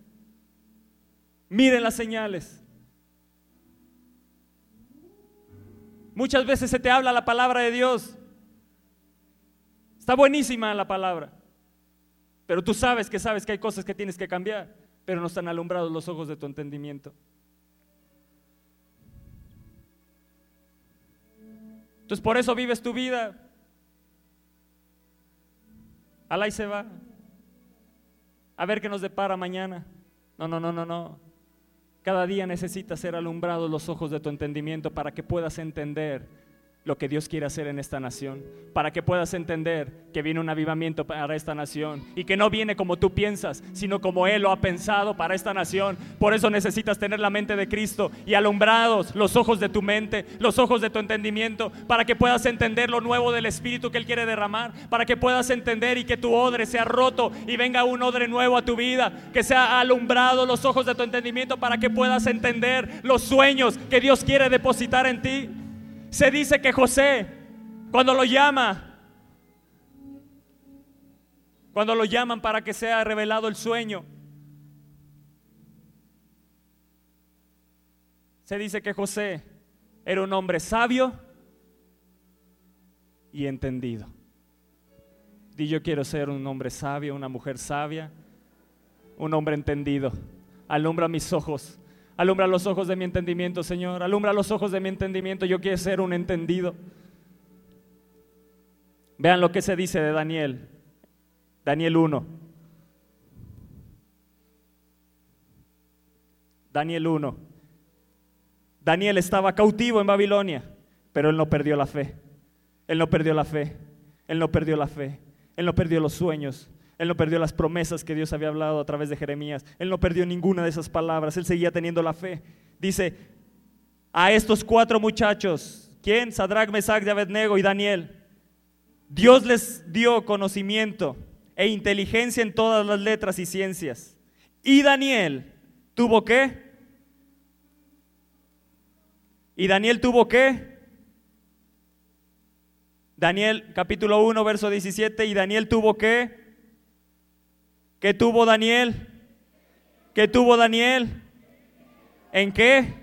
Speaker 1: miren las señales. Muchas veces se te habla la palabra de Dios. Está buenísima la palabra. Pero tú sabes que sabes que hay cosas que tienes que cambiar, pero no están alumbrados los ojos de tu entendimiento. Entonces por eso vives tu vida Alá y se va. A ver qué nos depara mañana. No, no, no, no, no. Cada día necesitas ser alumbrados los ojos de tu entendimiento para que puedas entender lo que Dios quiere hacer en esta nación, para que puedas entender que viene un avivamiento para esta nación y que no viene como tú piensas, sino como Él lo ha pensado para esta nación. Por eso necesitas tener la mente de Cristo y alumbrados los ojos de tu mente, los ojos de tu entendimiento, para que puedas entender lo nuevo del Espíritu que Él quiere derramar, para que puedas entender y que tu odre sea roto y venga un odre nuevo a tu vida, que sea alumbrado los ojos de tu entendimiento para que puedas entender los sueños que Dios quiere depositar en ti. Se dice que José, cuando lo llama, cuando lo llaman para que sea revelado el sueño, se dice que José era un hombre sabio y entendido. Y yo quiero ser un hombre sabio, una mujer sabia, un hombre entendido. Alumbra mis ojos Alumbra los ojos de mi entendimiento, Señor. Alumbra los ojos de mi entendimiento. Yo quiero ser un entendido. Vean lo que se dice de Daniel. Daniel 1. Daniel 1. Daniel estaba cautivo en Babilonia, pero él no perdió la fe. Él no perdió la fe. Él no perdió la fe. Él no perdió los sueños. Él no perdió las promesas que Dios había hablado a través de Jeremías. Él no perdió ninguna de esas palabras. Él seguía teniendo la fe. Dice, a estos cuatro muchachos, ¿quién? Sadrach, Mesach, Abednego y Daniel. Dios les dio conocimiento e inteligencia en todas las letras y ciencias. Y Daniel tuvo qué? ¿Y Daniel tuvo qué? Daniel capítulo 1, verso 17. ¿Y Daniel tuvo qué? ¿Qué tuvo Daniel? ¿Qué tuvo Daniel? ¿En qué?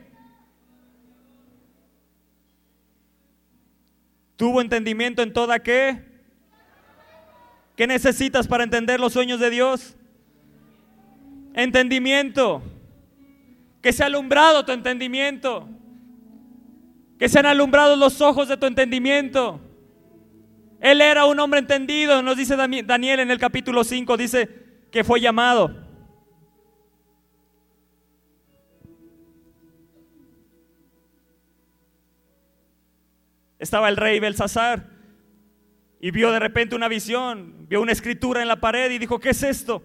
Speaker 1: Tuvo entendimiento en toda qué. ¿Qué necesitas para entender los sueños de Dios? Entendimiento. Que sea alumbrado tu entendimiento. Que sean alumbrados los ojos de tu entendimiento. Él era un hombre entendido, nos dice Daniel en el capítulo 5, dice que fue llamado. Estaba el rey Belsasar y vio de repente una visión, vio una escritura en la pared y dijo, ¿qué es esto?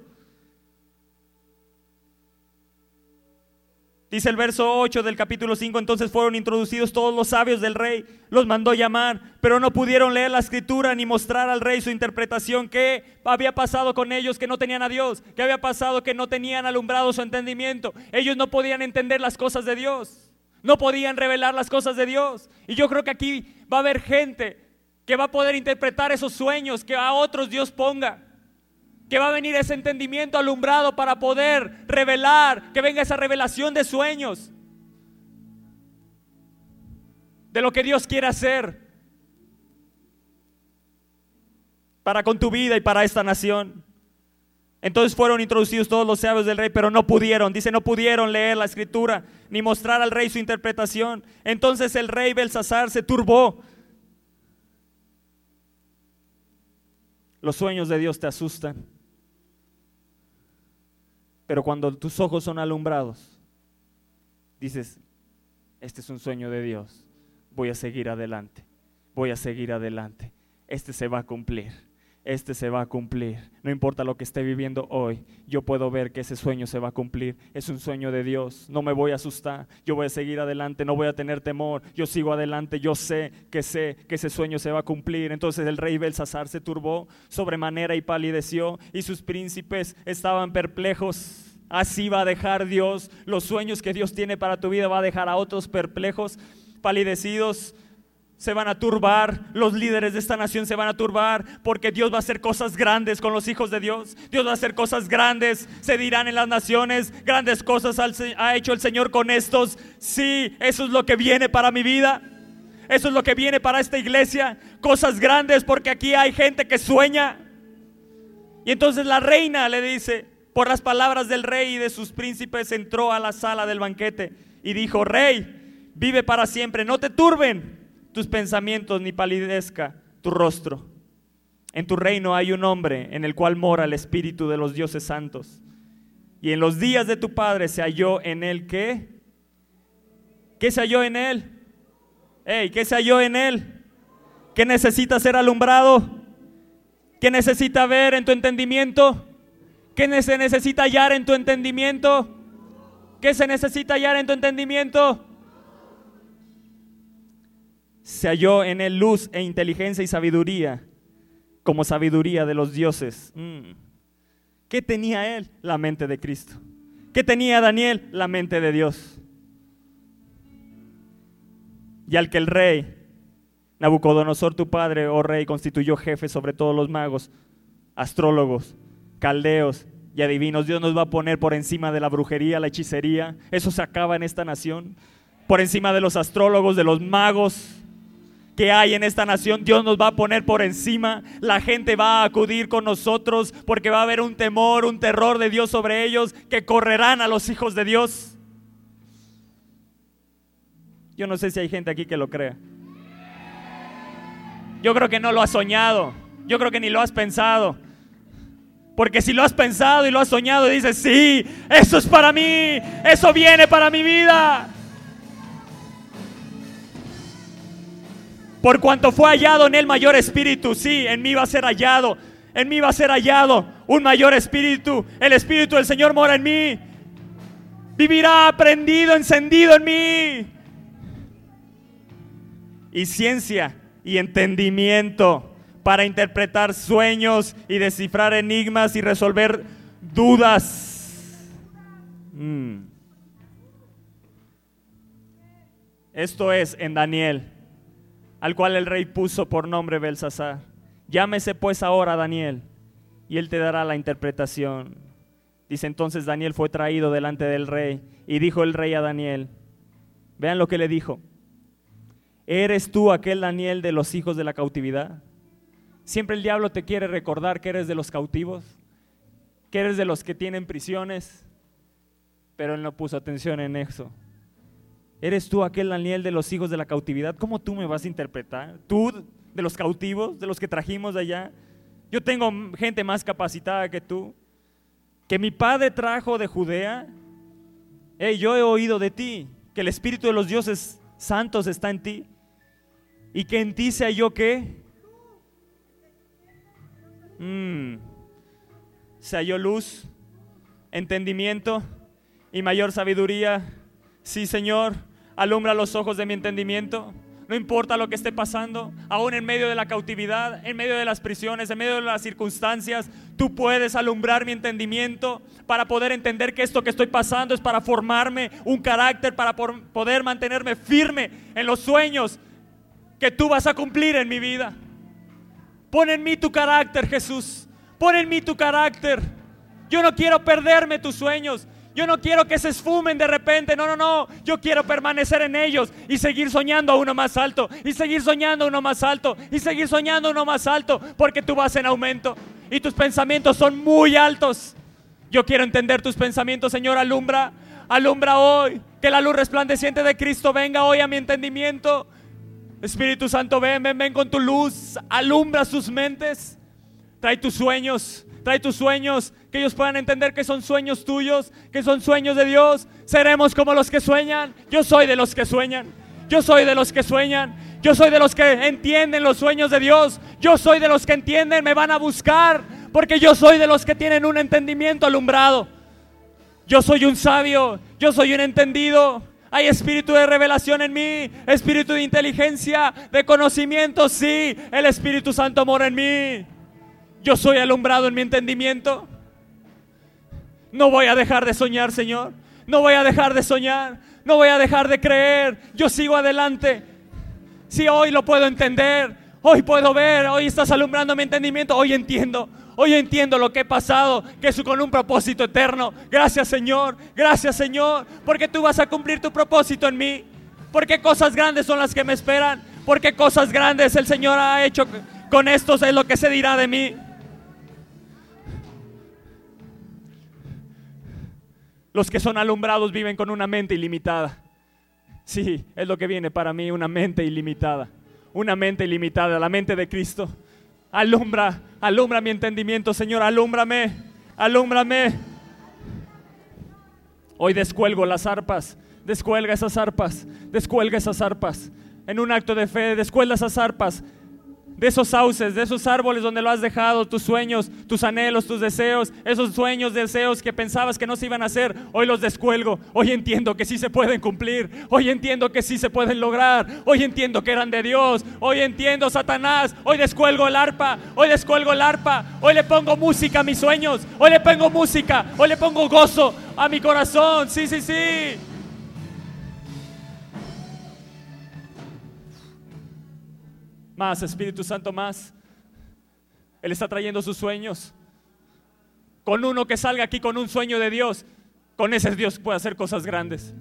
Speaker 1: Dice el verso 8 del capítulo 5, entonces fueron introducidos todos los sabios del rey, los mandó llamar, pero no pudieron leer la escritura ni mostrar al rey su interpretación, qué había pasado con ellos que no tenían a Dios, qué había pasado que no tenían alumbrado su entendimiento, ellos no podían entender las cosas de Dios, no podían revelar las cosas de Dios. Y yo creo que aquí va a haber gente que va a poder interpretar esos sueños que a otros Dios ponga que va a venir ese entendimiento alumbrado para poder revelar, que venga esa revelación de sueños, de lo que Dios quiere hacer para con tu vida y para esta nación. Entonces fueron introducidos todos los sabios del rey, pero no pudieron, dice, no pudieron leer la escritura ni mostrar al rey su interpretación. Entonces el rey Belsasar se turbó. Los sueños de Dios te asustan. Pero cuando tus ojos son alumbrados, dices, este es un sueño de Dios, voy a seguir adelante, voy a seguir adelante, este se va a cumplir este se va a cumplir. No importa lo que esté viviendo hoy, yo puedo ver que ese sueño se va a cumplir. Es un sueño de Dios. No me voy a asustar. Yo voy a seguir adelante, no voy a tener temor. Yo sigo adelante. Yo sé que sé que ese sueño se va a cumplir. Entonces el rey Belsasar se turbó sobremanera y palideció y sus príncipes estaban perplejos. Así va a dejar Dios los sueños que Dios tiene para tu vida, va a dejar a otros perplejos, palidecidos se van a turbar, los líderes de esta nación se van a turbar, porque Dios va a hacer cosas grandes con los hijos de Dios. Dios va a hacer cosas grandes, se dirán en las naciones, grandes cosas ha hecho el Señor con estos. Sí, eso es lo que viene para mi vida. Eso es lo que viene para esta iglesia. Cosas grandes porque aquí hay gente que sueña. Y entonces la reina le dice, por las palabras del rey y de sus príncipes, entró a la sala del banquete y dijo, rey, vive para siempre, no te turben tus pensamientos ni palidezca tu rostro. En tu reino hay un hombre en el cual mora el espíritu de los dioses santos. Y en los días de tu padre se halló en él qué? ¿Qué se halló en él? Hey, ¿qué se halló en él? ¿Qué necesita ser alumbrado? ¿Qué necesita ver en tu entendimiento? ¿Qué se necesita hallar en tu entendimiento? ¿Qué se necesita hallar en tu entendimiento? Se halló en él luz e inteligencia y sabiduría, como sabiduría de los dioses. Mm. ¿Qué tenía él? La mente de Cristo. ¿Qué tenía Daniel? La mente de Dios. Y al que el rey, Nabucodonosor tu padre, oh rey, constituyó jefe sobre todos los magos, astrólogos, caldeos y adivinos, Dios nos va a poner por encima de la brujería, la hechicería. Eso se acaba en esta nación. Por encima de los astrólogos, de los magos, que hay en esta nación, Dios nos va a poner por encima. La gente va a acudir con nosotros porque va a haber un temor, un terror de Dios sobre ellos que correrán a los hijos de Dios. Yo no sé si hay gente aquí que lo crea. Yo creo que no lo has soñado. Yo creo que ni lo has pensado. Porque si lo has pensado y lo has soñado, dices, sí, eso es para mí, eso viene para mi vida. Por cuanto fue hallado en él mayor espíritu, sí, en mí va a ser hallado. En mí va a ser hallado un mayor espíritu. El espíritu del Señor mora en mí. Vivirá aprendido, encendido en mí. Y ciencia y entendimiento para interpretar sueños y descifrar enigmas y resolver dudas. Mm. Esto es en Daniel al cual el rey puso por nombre Belsasar. Llámese pues ahora Daniel, y él te dará la interpretación. Dice entonces Daniel fue traído delante del rey, y dijo el rey a Daniel, vean lo que le dijo, ¿Eres tú aquel Daniel de los hijos de la cautividad? Siempre el diablo te quiere recordar que eres de los cautivos, que eres de los que tienen prisiones, pero él no puso atención en eso. ¿Eres tú aquel Daniel de los hijos de la cautividad? ¿Cómo tú me vas a interpretar? ¿Tú de los cautivos, de los que trajimos de allá? Yo tengo gente más capacitada que tú. Que mi padre trajo de Judea. Yo he oído de ti que el Espíritu de los dioses santos está en ti. Y que en ti sea yo qué? Mm. Se halló luz, entendimiento y mayor sabiduría. Sí, Señor, alumbra los ojos de mi entendimiento. No importa lo que esté pasando, aún en medio de la cautividad, en medio de las prisiones, en medio de las circunstancias, tú puedes alumbrar mi entendimiento para poder entender que esto que estoy pasando es para formarme un carácter, para poder mantenerme firme en los sueños que tú vas a cumplir en mi vida. Pon en mí tu carácter, Jesús. Pon en mí tu carácter. Yo no quiero perderme tus sueños. Yo no quiero que se esfumen de repente. No, no, no. Yo quiero permanecer en ellos y seguir soñando a uno más alto. Y seguir soñando a uno más alto. Y seguir soñando a uno más alto. Porque tú vas en aumento. Y tus pensamientos son muy altos. Yo quiero entender tus pensamientos, Señor. Alumbra. Alumbra hoy. Que la luz resplandeciente de Cristo venga hoy a mi entendimiento. Espíritu Santo, ven, ven, ven con tu luz, alumbra sus mentes, trae tus sueños, trae tus sueños, que ellos puedan entender que son sueños tuyos, que son sueños de Dios. Seremos como los que sueñan. Yo soy de los que sueñan. Yo soy de los que sueñan. Yo soy de los que entienden los sueños de Dios. Yo soy de los que entienden, me van a buscar, porque yo soy de los que tienen un entendimiento alumbrado. Yo soy un sabio, yo soy un entendido. Hay espíritu de revelación en mí, espíritu de inteligencia, de conocimiento, sí. El Espíritu Santo mora en mí. Yo soy alumbrado en mi entendimiento. No voy a dejar de soñar, Señor. No voy a dejar de soñar. No voy a dejar de creer. Yo sigo adelante. Si hoy lo puedo entender, hoy puedo ver, hoy estás alumbrando mi entendimiento, hoy entiendo. Hoy entiendo lo que he pasado, que es con un propósito eterno. Gracias Señor, gracias Señor, porque tú vas a cumplir tu propósito en mí. Porque cosas grandes son las que me esperan. Porque cosas grandes el Señor ha hecho con estos, es lo que se dirá de mí. Los que son alumbrados viven con una mente ilimitada. Sí, es lo que viene para mí, una mente ilimitada. Una mente ilimitada, la mente de Cristo. Alumbra, alumbra mi entendimiento, Señor, alúmbrame, alúmbrame. Hoy descuelgo las arpas, descuelga esas arpas, descuelga esas arpas. En un acto de fe, descuelga esas arpas de esos sauces, de esos árboles donde lo has dejado, tus sueños, tus anhelos, tus deseos, esos sueños, deseos que pensabas que no se iban a hacer, hoy los descuelgo, hoy entiendo que sí se pueden cumplir, hoy entiendo que sí se pueden lograr, hoy entiendo que eran de Dios, hoy entiendo Satanás, hoy descuelgo el arpa, hoy descuelgo el arpa, hoy le pongo música a mis sueños, hoy le pongo música, hoy le pongo gozo a mi corazón, sí, sí, sí. Más, Espíritu Santo, más. Él está trayendo sus sueños. Con uno que salga aquí con un sueño de Dios, con ese Dios puede hacer cosas grandes.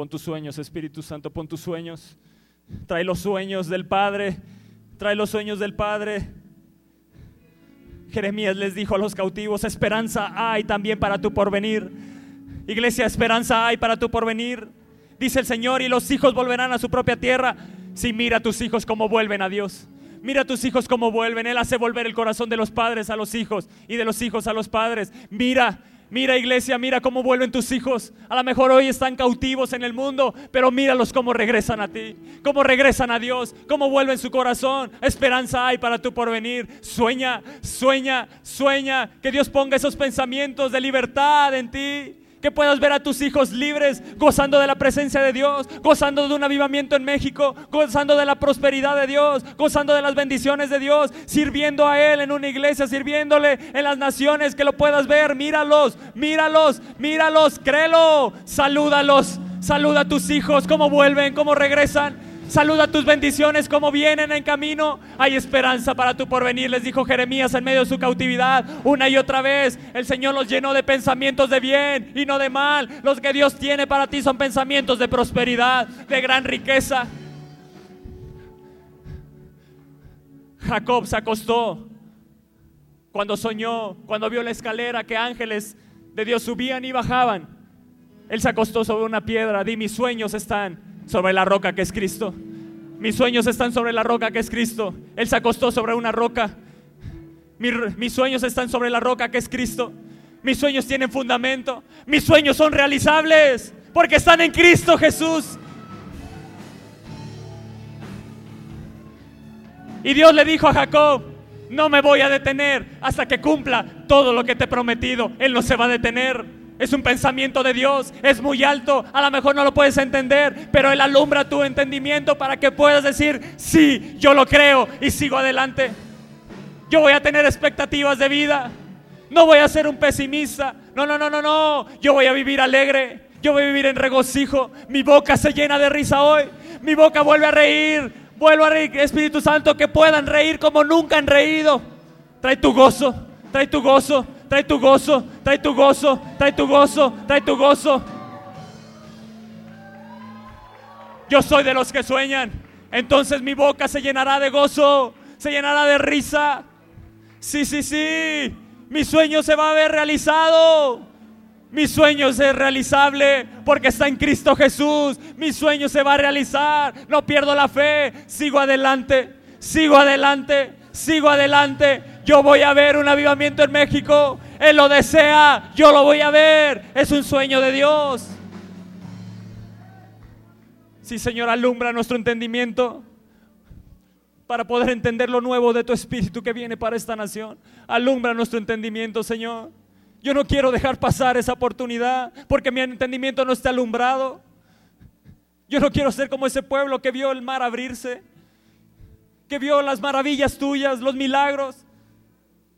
Speaker 1: Pon tus sueños, Espíritu Santo, pon tus sueños. Trae los sueños del Padre. Trae los sueños del Padre. Jeremías les dijo a los cautivos, esperanza hay también para tu porvenir. Iglesia, esperanza hay para tu porvenir. Dice el Señor, y los hijos volverán a su propia tierra. Si mira a tus hijos cómo vuelven a Dios. Mira a tus hijos cómo vuelven. Él hace volver el corazón de los padres a los hijos y de los hijos a los padres. Mira, Mira iglesia, mira cómo vuelven tus hijos. A lo mejor hoy están cautivos en el mundo, pero míralos cómo regresan a ti, cómo regresan a Dios, cómo vuelven su corazón. Esperanza hay para tu porvenir. Sueña, sueña, sueña. Que Dios ponga esos pensamientos de libertad en ti que puedas ver a tus hijos libres, gozando de la presencia de Dios, gozando de un avivamiento en México, gozando de la prosperidad de Dios, gozando de las bendiciones de Dios, sirviendo a Él en una iglesia, sirviéndole en las naciones, que lo puedas ver, míralos, míralos, míralos, créelo, salúdalos, saluda a tus hijos, cómo vuelven, cómo regresan. Saluda tus bendiciones como vienen en camino. Hay esperanza para tu porvenir, les dijo Jeremías en medio de su cautividad. Una y otra vez, el Señor los llenó de pensamientos de bien y no de mal. Los que Dios tiene para ti son pensamientos de prosperidad, de gran riqueza. Jacob se acostó cuando soñó, cuando vio la escalera que ángeles de Dios subían y bajaban. Él se acostó sobre una piedra. Di, mis sueños están sobre la roca que es Cristo. Mis sueños están sobre la roca que es Cristo. Él se acostó sobre una roca. mis sueños están sobre la roca que es Cristo. Mis sueños tienen fundamento. Mis sueños son realizables porque están en Cristo Jesús. Y Dios le dijo a Jacob, no me voy a detener hasta que cumpla todo lo que te he prometido. Él no se va a detener. Es un pensamiento de Dios, es muy alto, a lo mejor no lo puedes entender, pero Él alumbra tu entendimiento para que puedas decir, sí, yo lo creo y sigo adelante. Yo voy a tener expectativas de vida, no voy a ser un pesimista, no, no, no, no, no, yo voy a vivir alegre, yo voy a vivir en regocijo, mi boca se llena de risa hoy, mi boca vuelve a reír, vuelvo a reír, Espíritu Santo, que puedan reír como nunca han reído. Trae tu gozo, trae tu gozo, trae tu gozo, trae tu gozo, trae tu gozo, trae tu gozo. Yo soy de los que sueñan. Entonces mi boca se llenará de gozo, se llenará de risa. Sí, sí, sí. Mi sueño se va a ver realizado. Mi sueño es realizable porque está en Cristo Jesús. Mi sueño se va a realizar. No pierdo la fe. Sigo adelante. Sigo adelante. Sigo adelante. Yo voy a ver un avivamiento en México. Él lo desea. Yo lo voy a ver. Es un sueño de Dios. Sí, Señor, alumbra nuestro entendimiento para poder entender lo nuevo de tu espíritu que viene para esta nación. Alumbra nuestro entendimiento, Señor. Yo no quiero dejar pasar esa oportunidad porque mi entendimiento no está alumbrado. Yo no quiero ser como ese pueblo que vio el mar abrirse, que vio las maravillas tuyas, los milagros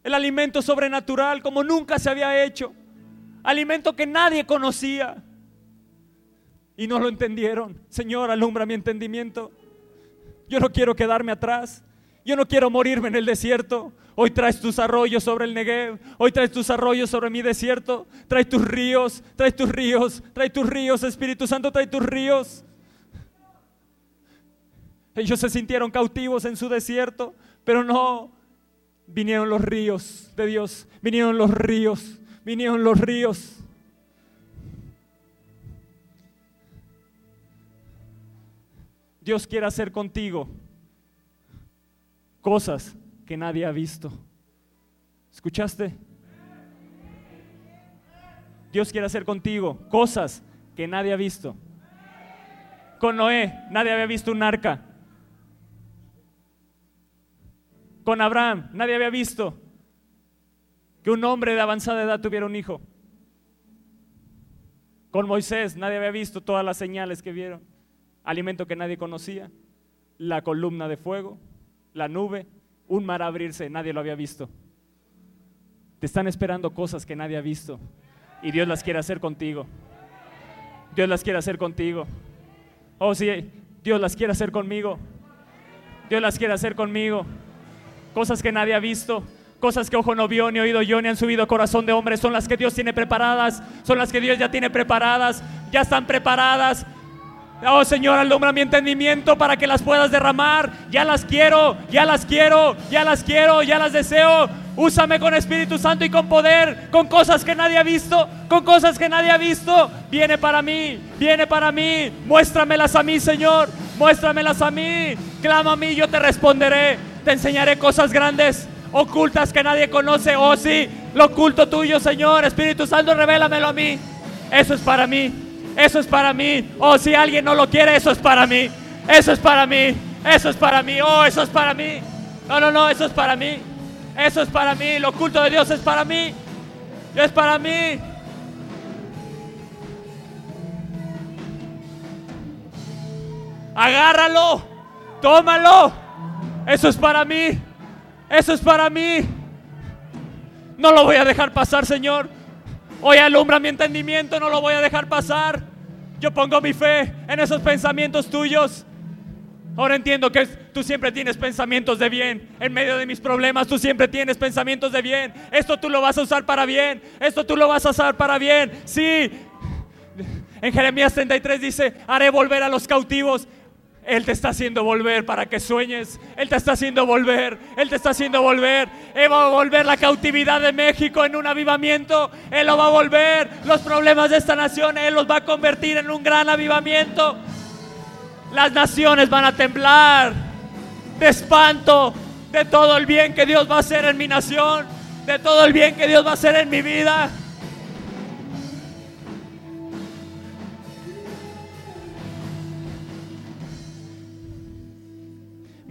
Speaker 1: el alimento sobrenatural como nunca se había hecho, alimento que nadie conocía. Y no lo entendieron. Señor, alumbra mi entendimiento. Yo no quiero quedarme atrás. Yo no quiero morirme en el desierto. Hoy traes tus arroyos sobre el Negev. Hoy traes tus arroyos sobre mi desierto. Trae tus ríos, trae tus ríos, trae tus ríos, Espíritu Santo, trae tus ríos. Ellos se sintieron cautivos en su desierto, pero no, vinieron los ríos de Dios, vinieron los ríos, vinieron los ríos. Dios quiere hacer contigo cosas que nadie ha visto. ¿Escuchaste? Dios quiere hacer contigo cosas que nadie ha visto. Con Noé, nadie había visto un arca. Con Abraham, nadie había visto que un hombre de avanzada edad tuviera un hijo. Con Moisés, nadie había visto todas las señales que vieron. Alimento que nadie conocía, la columna de fuego, la nube, un mar abrirse, nadie lo había visto. Te están esperando cosas que nadie ha visto y Dios las quiere hacer contigo. Dios las quiere hacer contigo. Oh, sí, Dios las quiere hacer conmigo. Dios las quiere hacer conmigo cosas que nadie ha visto, cosas que ojo no vio, ni oído yo, ni han subido corazón de hombre, son las que Dios tiene preparadas, son las que Dios ya tiene preparadas, ya están preparadas. Oh Señor, alumbra mi entendimiento para que las puedas derramar. Ya las quiero, ya las quiero, ya las quiero, ya las deseo. Úsame con Espíritu Santo y con poder, con cosas que nadie ha visto, con cosas que nadie ha visto. Viene para mí, viene para mí. Muéstramelas a mí, Señor. Muéstramelas a mí. Clama a mí, yo te responderé. Te enseñaré cosas grandes, ocultas que nadie conoce. Oh sí, lo oculto tuyo, Señor. Espíritu Santo, revélamelo a mí. Eso es para mí. Eso es para mí. Oh, si alguien no lo quiere, eso es para mí. Eso es para mí. Eso es para mí. Oh, eso es para mí. No, no, no, eso es para mí. Eso es para mí. Lo oculto de Dios es para mí. Es para mí. Agárralo. Tómalo. Eso es para mí. Eso es para mí. No lo voy a dejar pasar, Señor. Hoy alumbra mi entendimiento, no lo voy a dejar pasar. Yo pongo mi fe en esos pensamientos tuyos. Ahora entiendo que tú siempre tienes pensamientos de bien. En medio de mis problemas tú siempre tienes pensamientos de bien. Esto tú lo vas a usar para bien. Esto tú lo vas a usar para bien. Sí. En Jeremías 33 dice, haré volver a los cautivos. Él te está haciendo volver para que sueñes. Él te está haciendo volver. Él te está haciendo volver. Él va a volver la cautividad de México en un avivamiento. Él lo va a volver. Los problemas de esta nación, Él los va a convertir en un gran avivamiento. Las naciones van a temblar de espanto de todo el bien que Dios va a hacer en mi nación, de todo el bien que Dios va a hacer en mi vida.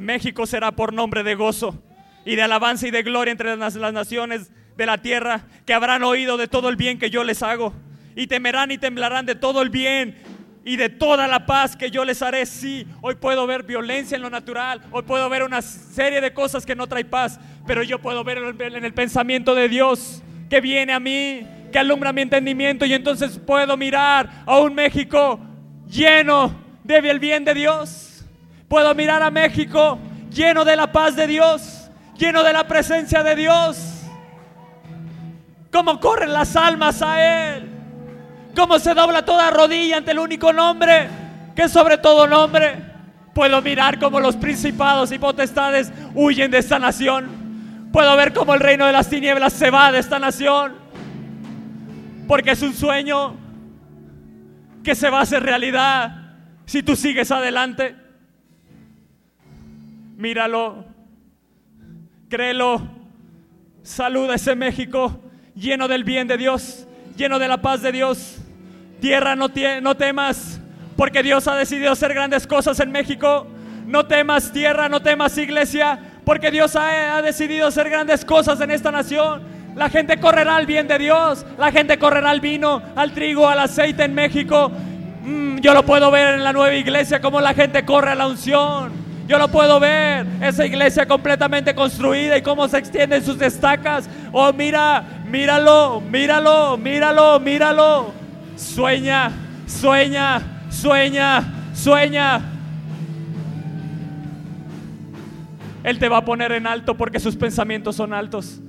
Speaker 1: México será por nombre de gozo y de alabanza y de gloria entre las, naciones de la tierra que habrán oído de todo el bien que yo les hago y temerán y temblarán de todo el bien y de toda la paz que yo les haré. Sí, hoy puedo ver violencia en lo natural, hoy puedo ver una serie de cosas que no trae paz, pero yo puedo ver en el pensamiento de Dios que viene a mí, que alumbra mi entendimiento y entonces puedo mirar a un México lleno del bien de Dios. Puedo mirar a México lleno de la paz de Dios, lleno de la presencia de Dios. Cómo corren las almas a Él cómo se dobla toda rodilla ante el único nombre que es sobre todo nombre. Puedo mirar cómo los principados y potestades huyen de esta nación. Puedo ver cómo el reino de las tinieblas se va de esta nación. Porque es un sueño que se va a hacer realidad si tú sigues adelante. Míralo, créelo, saluda ese México lleno del bien de Dios, lleno de la paz de Dios. Tierra, no, no temas, porque Dios ha decidido hacer grandes cosas en México. No temas, tierra, no temas, iglesia, porque Dios ha, decidido hacer grandes cosas en esta nación. La gente correrá al bien de Dios, la gente correrá al vino, al trigo, al aceite en México. Mm, yo lo puedo ver en la nueva iglesia, como la gente corre a la unción. Yo lo puedo ver, esa iglesia completamente construida y cómo se extienden sus estacas. Oh, mira, míralo, míralo, míralo, míralo. Sueña, sueña, sueña, sueña. Él te va a poner en alto porque sus pensamientos son altos.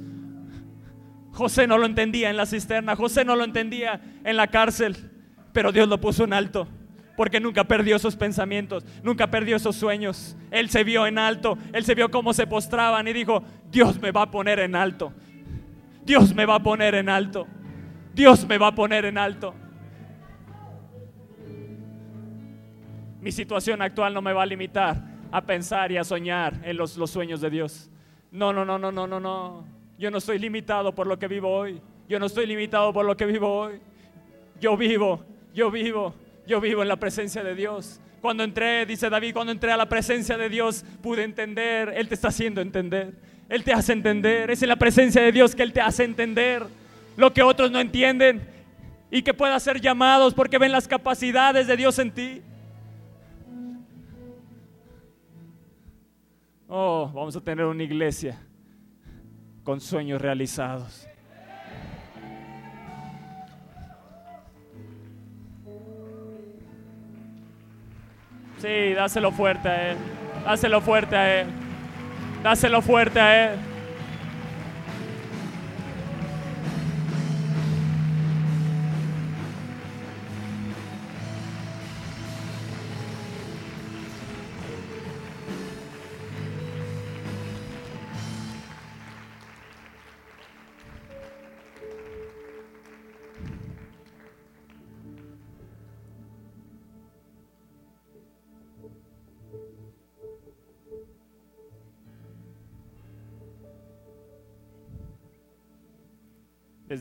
Speaker 1: José no lo entendía en la cisterna, José no lo entendía en la cárcel, pero Dios lo puso en alto porque nunca perdió esos pensamientos, nunca perdió esos sueños. Él se vio en alto, él se vio cómo se postraban y dijo, Dios me va a poner en alto, Dios me va a poner en alto, Dios me va a poner en alto. Mi situación actual no me va a limitar a pensar y a soñar en los, los sueños de Dios. No, no, no, no, no, no, no. Yo no estoy limitado por lo que vivo hoy. Yo no estoy limitado por lo que vivo hoy. Yo vivo, yo vivo, yo vivo en la presencia de Dios. Cuando entré, dice David, cuando entré a la presencia de Dios pude entender. Él te está haciendo entender. Él te hace entender. Es en la presencia de Dios que Él te hace entender lo que otros no entienden y que pueda ser llamados porque ven las capacidades de Dios en ti. Oh, vamos a tener una iglesia con sueños realizados. Sí, dáselo fuerte a Él. Dáselo fuerte a Él. Dáselo fuerte a Él.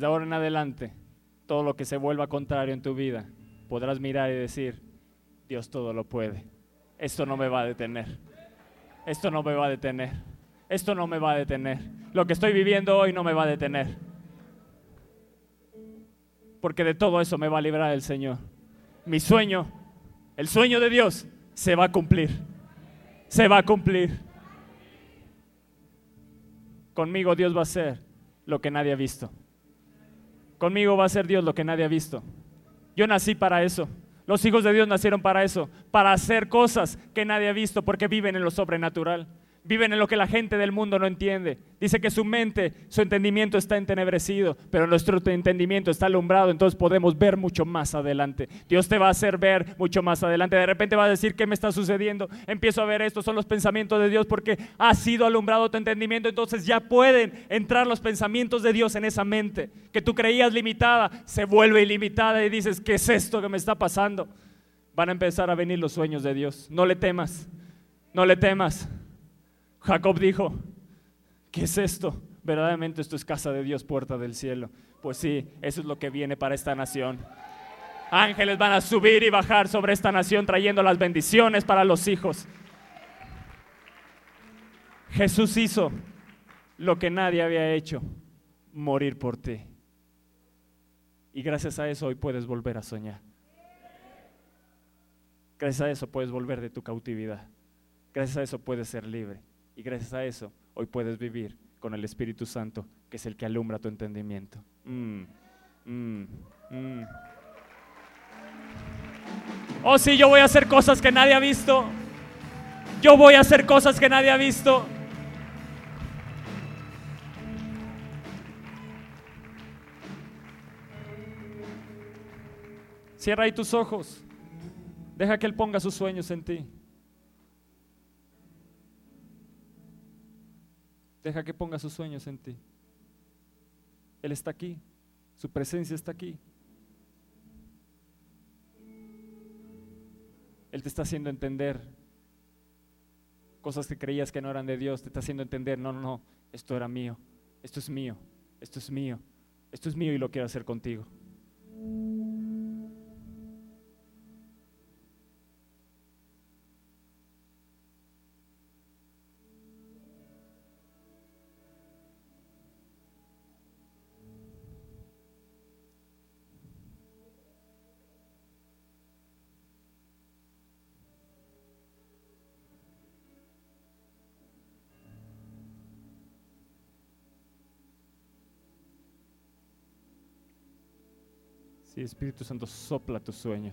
Speaker 1: Ahora en adelante, todo lo que se vuelva contrario en tu vida, podrás mirar y decir, Dios todo lo puede. Esto no me va a detener. Esto no me va a detener. Esto no me va a detener. Lo que estoy viviendo hoy no me va a detener. Porque de todo eso me va a librar el Señor. Mi sueño, el sueño de Dios, se va a cumplir. Se va a cumplir. Conmigo Dios va a hacer lo que nadie ha visto. Conmigo va a ser Dios lo que nadie ha visto. Yo nací para eso. Los hijos de Dios nacieron para eso, para hacer cosas que nadie ha visto porque viven en lo sobrenatural viven en lo que la gente del mundo no entiende. Dice que su mente, su entendimiento está entenebrecido, pero nuestro entendimiento está alumbrado, entonces podemos ver mucho más adelante. Dios te va a hacer ver mucho más adelante. De repente va a decir, ¿qué me está sucediendo? Empiezo a ver esto, son los pensamientos de Dios porque ha sido alumbrado tu entendimiento, entonces ya pueden entrar los pensamientos de Dios en esa mente que tú creías limitada, se vuelve ilimitada y dices, ¿qué es esto que me está pasando? Van a empezar a venir los sueños de Dios. No le temas, no le temas. Jacob dijo, ¿qué es esto? Verdaderamente esto es casa de Dios, puerta del cielo. Pues sí, eso es lo que viene para esta nación. Ángeles van a subir y bajar sobre esta nación trayendo las bendiciones para los hijos. Jesús hizo lo que nadie había hecho, morir por ti. Y gracias a eso hoy puedes volver a soñar. Gracias a eso puedes volver de tu cautividad. Gracias a eso puedes ser libre. Y gracias a eso, hoy puedes vivir con el Espíritu Santo, que es el que alumbra tu entendimiento. Mm, mm, mm. Oh, sí, yo voy a hacer cosas que nadie ha visto. Yo voy a hacer cosas que nadie ha visto. Cierra ahí tus ojos. Deja que Él ponga sus sueños en ti. Deja que ponga sus sueños en ti. Él está aquí, su presencia está aquí. Él te está haciendo entender cosas que creías que no eran de Dios, te está haciendo entender, no, no, no, esto era mío, esto es mío, esto es mío, esto es mío y lo quiero hacer contigo. Espíritu Santo, sopla tus sueños.